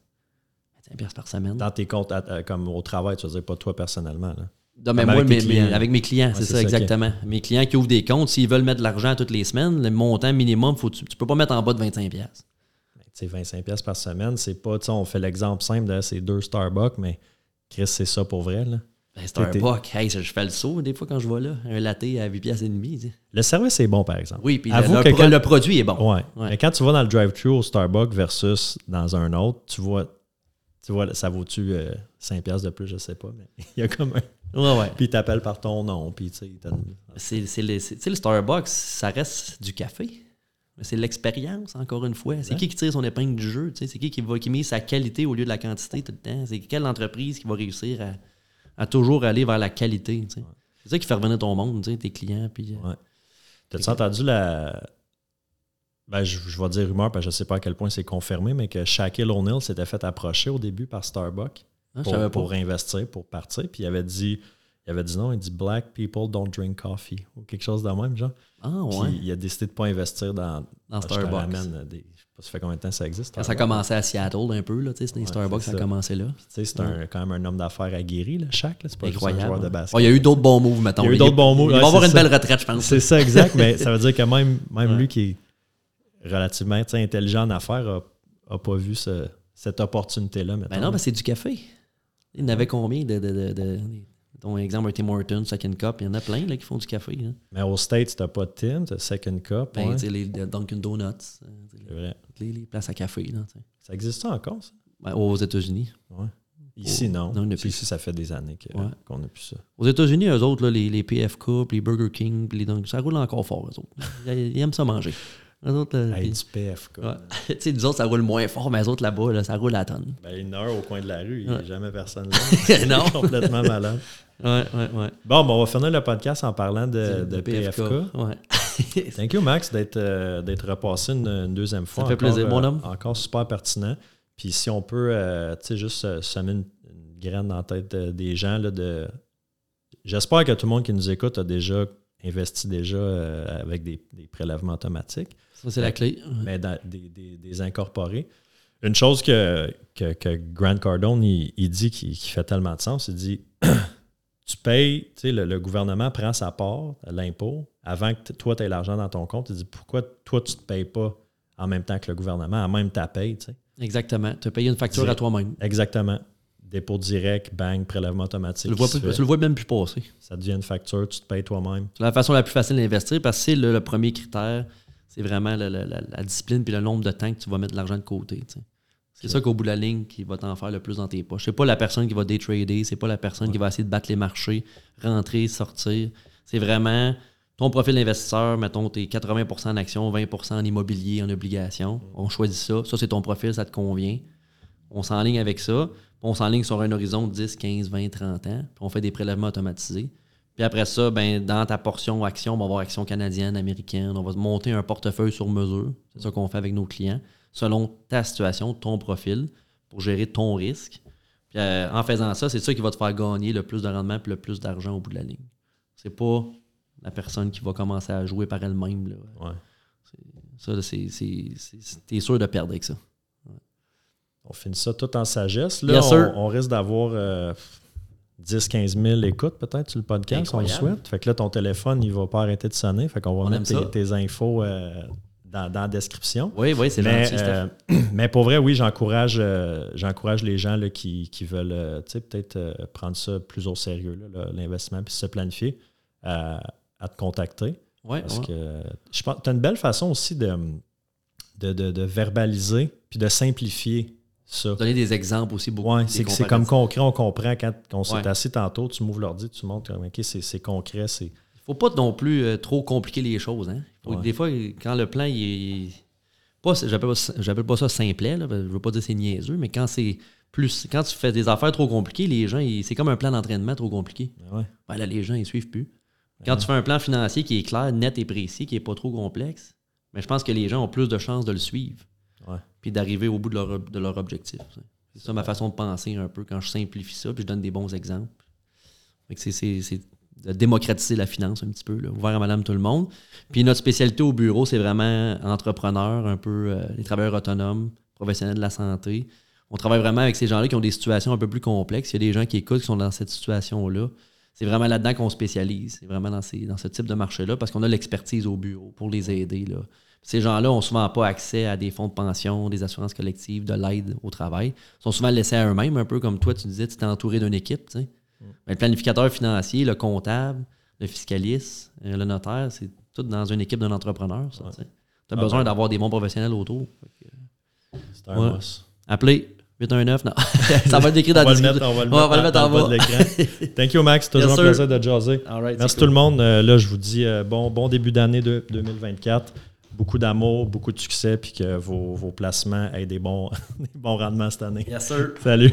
S2: 25$ par semaine.
S1: Dans tes comptes, à- à- comme au travail, tu veux dire pas toi personnellement. Là.
S2: Non, mais moi,
S1: avec
S2: mes- avec mes clients,
S1: Ouais,
S2: c'est ça, exactement. Mes clients qui ouvrent des comptes, s'ils veulent mettre de l'argent toutes les semaines, le montant minimum, faut, tu, tu peux pas mettre en bas de 25$. piastres.
S1: Ben, tu sais, 25 pièces par semaine, c'est pas, tu sais, on fait l'exemple simple de c'est deux Starbucks, mais Chris, c'est ça pour vrai. Là.
S2: Ben, Starbucks, hey, ça, je fais le saut des fois quand je vais là. Un latte à 8 piastres et demi. tu sais.
S1: Le service est bon, par exemple.
S2: Oui, puis le,
S1: Avoue
S2: le
S1: que quand-
S2: le produit est bon.
S1: Ouais.
S2: Ouais.
S1: Mais quand tu vas dans le drive-thru au Starbucks versus dans un autre, tu vois, tu vois ça vaut-tu euh, 5 pièces de plus, je sais pas, mais il y a comme un...
S2: Ouais, ouais.
S1: Puis il t'appelle par ton nom, puis tu sais,
S2: C'est, c'est c'est- sais, le Starbucks, ça reste du café. Mais c'est l'expérience, encore une fois. C'est qui qui tire son épingle du jeu? tu sais? C'est qui qui, va, qui met sa qualité au lieu de la quantité tout le temps? C'est quelle entreprise qui va réussir à, à toujours aller vers la qualité? C'est ça qui fait revenir ton monde, tes clients. Puis, euh,
S1: Ouais. T'as-tu entendu la. Ben, je, je vais dire rumeur, parce que je sais pas à quel point c'est confirmé, mais que Shaquille O'Neal s'était fait approcher au début par Starbucks
S2: hein, je
S1: pour, investir, pour partir. Puis il avait dit. Il avait dit non, il dit Black people don't drink coffee ou quelque chose de même, genre.
S2: Ah,
S1: Puis
S2: ouais.
S1: il a décidé de pas investir dans,
S2: Starbucks.
S1: ramène des- pas ça fait combien de temps ça existe.
S2: Quand ça
S1: Starbucks?
S2: commençait à Seattle un peu, là, tu sais, c'était
S1: Ouais,
S2: Starbucks, ça a commencé là.
S1: Tu sais, c'est quand même un homme d'affaires aguerri, là, Shaq. là. C'est pas juste un
S2: Incroyable.
S1: joueur de basket.
S2: Oh, il y a eu d'autres bons moves, mettons.
S1: Il y a eu d'autres bons moves,
S2: Il
S1: ouais,
S2: va avoir une
S1: ça.
S2: belle retraite, je pense.
S1: C'est ça, exact, mais ça veut dire que même, même lui qui est relativement intelligent en affaires a, a pas vu ce- cette opportunité-là.
S2: Ben non, ben c'est du café. Il y en avait combien de. de, de, de- ton exemple, un Tim Hortons, Second Cup, il y en a plein là, qui font du café. là.
S1: Mais aux States, t'as pas de Tim, t'as Second Cup.
S2: Ben,
S1: ouais.
S2: les les Dunkin' Donuts, euh,
S1: C'est vrai.
S2: les, les places à café. Là.
S1: Ça existe ça encore, ça?
S2: Ben, aux États-Unis.
S1: Ouais. Ici, non.
S2: Non, a
S1: Ici, ça fait des années que-
S2: Ouais.
S1: qu'on n'a plus ça.
S2: Aux États-Unis, eux autres, là, les, les PFK, puis les Burger King, puis les Dunk- ça roule encore fort, eux autres. Ils, ils aiment ça manger. Eux autres, là,
S1: Hey,
S2: puis-
S1: du PFK.
S2: ouais. tu sais, nous autres, ça roule moins fort, mais eux autres, là-bas, là, ça roule à tonne.
S1: Ben, une heure au coin de la rue, il n'y a jamais personne là.
S2: non.
S1: complètement malade.
S2: Ouais, ouais, ouais.
S1: Bon, ben, on va finir le podcast en parlant de, de PFK.
S2: Ouais.
S1: Thank you, Max, d'être euh, repassé une, une deuxième fois.
S2: Ça fait plaisir, mon
S1: euh,
S2: homme.
S1: Encore super pertinent. Puis si on peut, euh, tu sais, juste semer une, une graine dans la tête euh, des gens, là, de... j'espère que tout le monde qui nous écoute a déjà investi déjà euh, avec des, des prélèvements automatiques,
S2: Ça, c'est la clé.
S1: mais dans- des, des- des incorporés. Une chose que, que, que Grant Cardone, il, il dit qui, qui fait tellement de sens, il dit tu payes, tu sais, le, le gouvernement prend sa part, l'impôt, avant que toi, tu aies l'argent dans ton compte. Il dit pourquoi toi, tu ne te payes pas en même temps que le gouvernement, en même ta paye, tu sais?
S2: Exactement. Tu as payé une facture à toi-même.
S1: Exactement. Dépôt direct, bang, prélèvement
S2: Tu
S1: automatique.
S2: le, vois
S1: qui se
S2: plus-
S1: fait.
S2: tu le vois même plus passer.
S1: Ça devient une facture, tu te payes toi-même.
S2: C'est la façon la plus facile d'investir parce que c'est le, le premier critère, c'est vraiment le- le- la, la discipline puis le nombre de temps que tu vas mettre de l'argent de côté. tu sais. C'est ça qu'au bout de la ligne qui va t'en faire le plus dans tes poches. C'est pas la personne qui va day trader, c'est pas la personne qui va essayer de battre les marchés, rentrer, sortir. C'est vraiment ton profil d'investisseur, mettons, t'es 80% en actions, 20% en immobilier, en obligations. On choisit ça. Ça, c'est ton profil, ça te convient. On s'enligne avec ça. On s'enligne sur un horizon de 10, 15, 20, 30 ans. Puis on fait des prélèvements automatisés. Puis après ça, ben, dans ta portion action, on va avoir action canadienne, américaine. On va monter un portefeuille sur mesure. C'est ça qu'on fait avec nos clients, selon ta situation, ton profil, pour gérer ton risque. Puis euh, en faisant ça, c'est ça qui va te faire gagner le plus de rendement et le plus d'argent au bout de la ligne. C'est pas la personne qui va commencer à jouer par elle-même. là.
S1: Ouais.
S2: Ça, c'est, t'es sûr de perdre avec ça.
S1: On finit ça tout en sagesse. Là, on, on risque d'avoir euh, 10-15 000 écoutes peut-être sur le podcast, on le
S2: Incroyable.
S1: souhaite. Fait que là, ton téléphone, il va pas arrêter de sonner. Fait qu'on va
S2: On
S1: mettre tes infos euh, dans, dans la description.
S2: Oui, oui, c'est
S1: mais,
S2: gentil,
S1: euh, mais pour vrai, oui, j'encourage euh, j'encourage les gens là, qui, qui veulent euh, peut-être euh, prendre ça plus au sérieux, là, l'investissement, puis se planifier, à, te contacter.
S2: Ouais,
S1: Parce
S2: ouais.
S1: que je pense tu as une belle façon aussi de, de, de- de verbaliser puis de simplifier ça.
S2: Donner des exemples aussi beaucoup. Des
S1: c'est comme concret, on comprend quand on s'est
S2: Ouais.
S1: assis tantôt, tu m'ouvres l'ordi, tu montres, OK, c'est c'est concret, c'est.
S2: Faut pas non plus euh, trop compliquer les choses. Hein? Faut que
S1: Ouais.
S2: Des fois, quand le plan, il est. Pas, j'appelle, pas, j'appelle pas ça simplet, là, je veux pas dire c'est niaiseux, mais quand c'est plus. Quand tu fais des affaires trop compliquées, les gens, ils- c'est comme un plan d'entraînement trop compliqué.
S1: Ouais.
S2: Ben là, les gens, ils suivent plus. Quand tu fais un plan financier qui est clair, net et précis, qui n'est pas trop complexe, mais je pense que les gens ont plus de chances de le suivre. Puis d'arriver au bout de leur, de leur objectif. ça. C'est ça ma façon de penser un peu quand je simplifie ça, puis je donne des bons exemples. Fait que c'est, c'est- c'est de démocratiser la finance un petit peu, là, ouvert à madame tout le monde. Puis notre spécialité au bureau, c'est vraiment entrepreneur, un peu euh, les travailleurs autonomes, professionnels de la santé. On travaille vraiment avec ces gens-là qui ont des situations un peu plus complexes. Il y a des gens qui écoutent qui sont dans cette situation-là. C'est vraiment là-dedans qu'on spécialise. C'est vraiment dans, ces- dans ce type de marché-là parce qu'on a l'expertise au bureau pour les aider. Là. Ces gens-là n'ont souvent pas accès à des fonds de pension, des assurances collectives, de l'aide au travail. Ils sont souvent laissés à eux-mêmes, un peu comme toi, tu disais, tu t'es entouré d'une équipe. Mais le planificateur financier, le comptable, le fiscaliste, euh, le notaire, c'est tout dans une équipe d'un entrepreneur. Tu as
S1: Ah
S2: besoin
S1: ben.
S2: d'avoir des bons professionnels autour.
S1: C'est un
S2: Ouais. Appelez 819, non. ça va être écrit dans la
S1: le mettre,
S2: description.
S1: on va le mettre,
S2: on va le mettre en bas.
S1: de l'écran. Thank you, Max. Toujours
S2: Yes,
S1: un
S2: sir.
S1: plaisir de jaser.
S2: Right,
S1: Merci tout le monde. Euh, là, je vous dis euh, bon, bon début d'année de 2024. Beaucoup d'amour, beaucoup de succès, puis que vos, vos placements aient des bons, des bons rendements cette année.
S2: Yes, sir.
S1: Salut.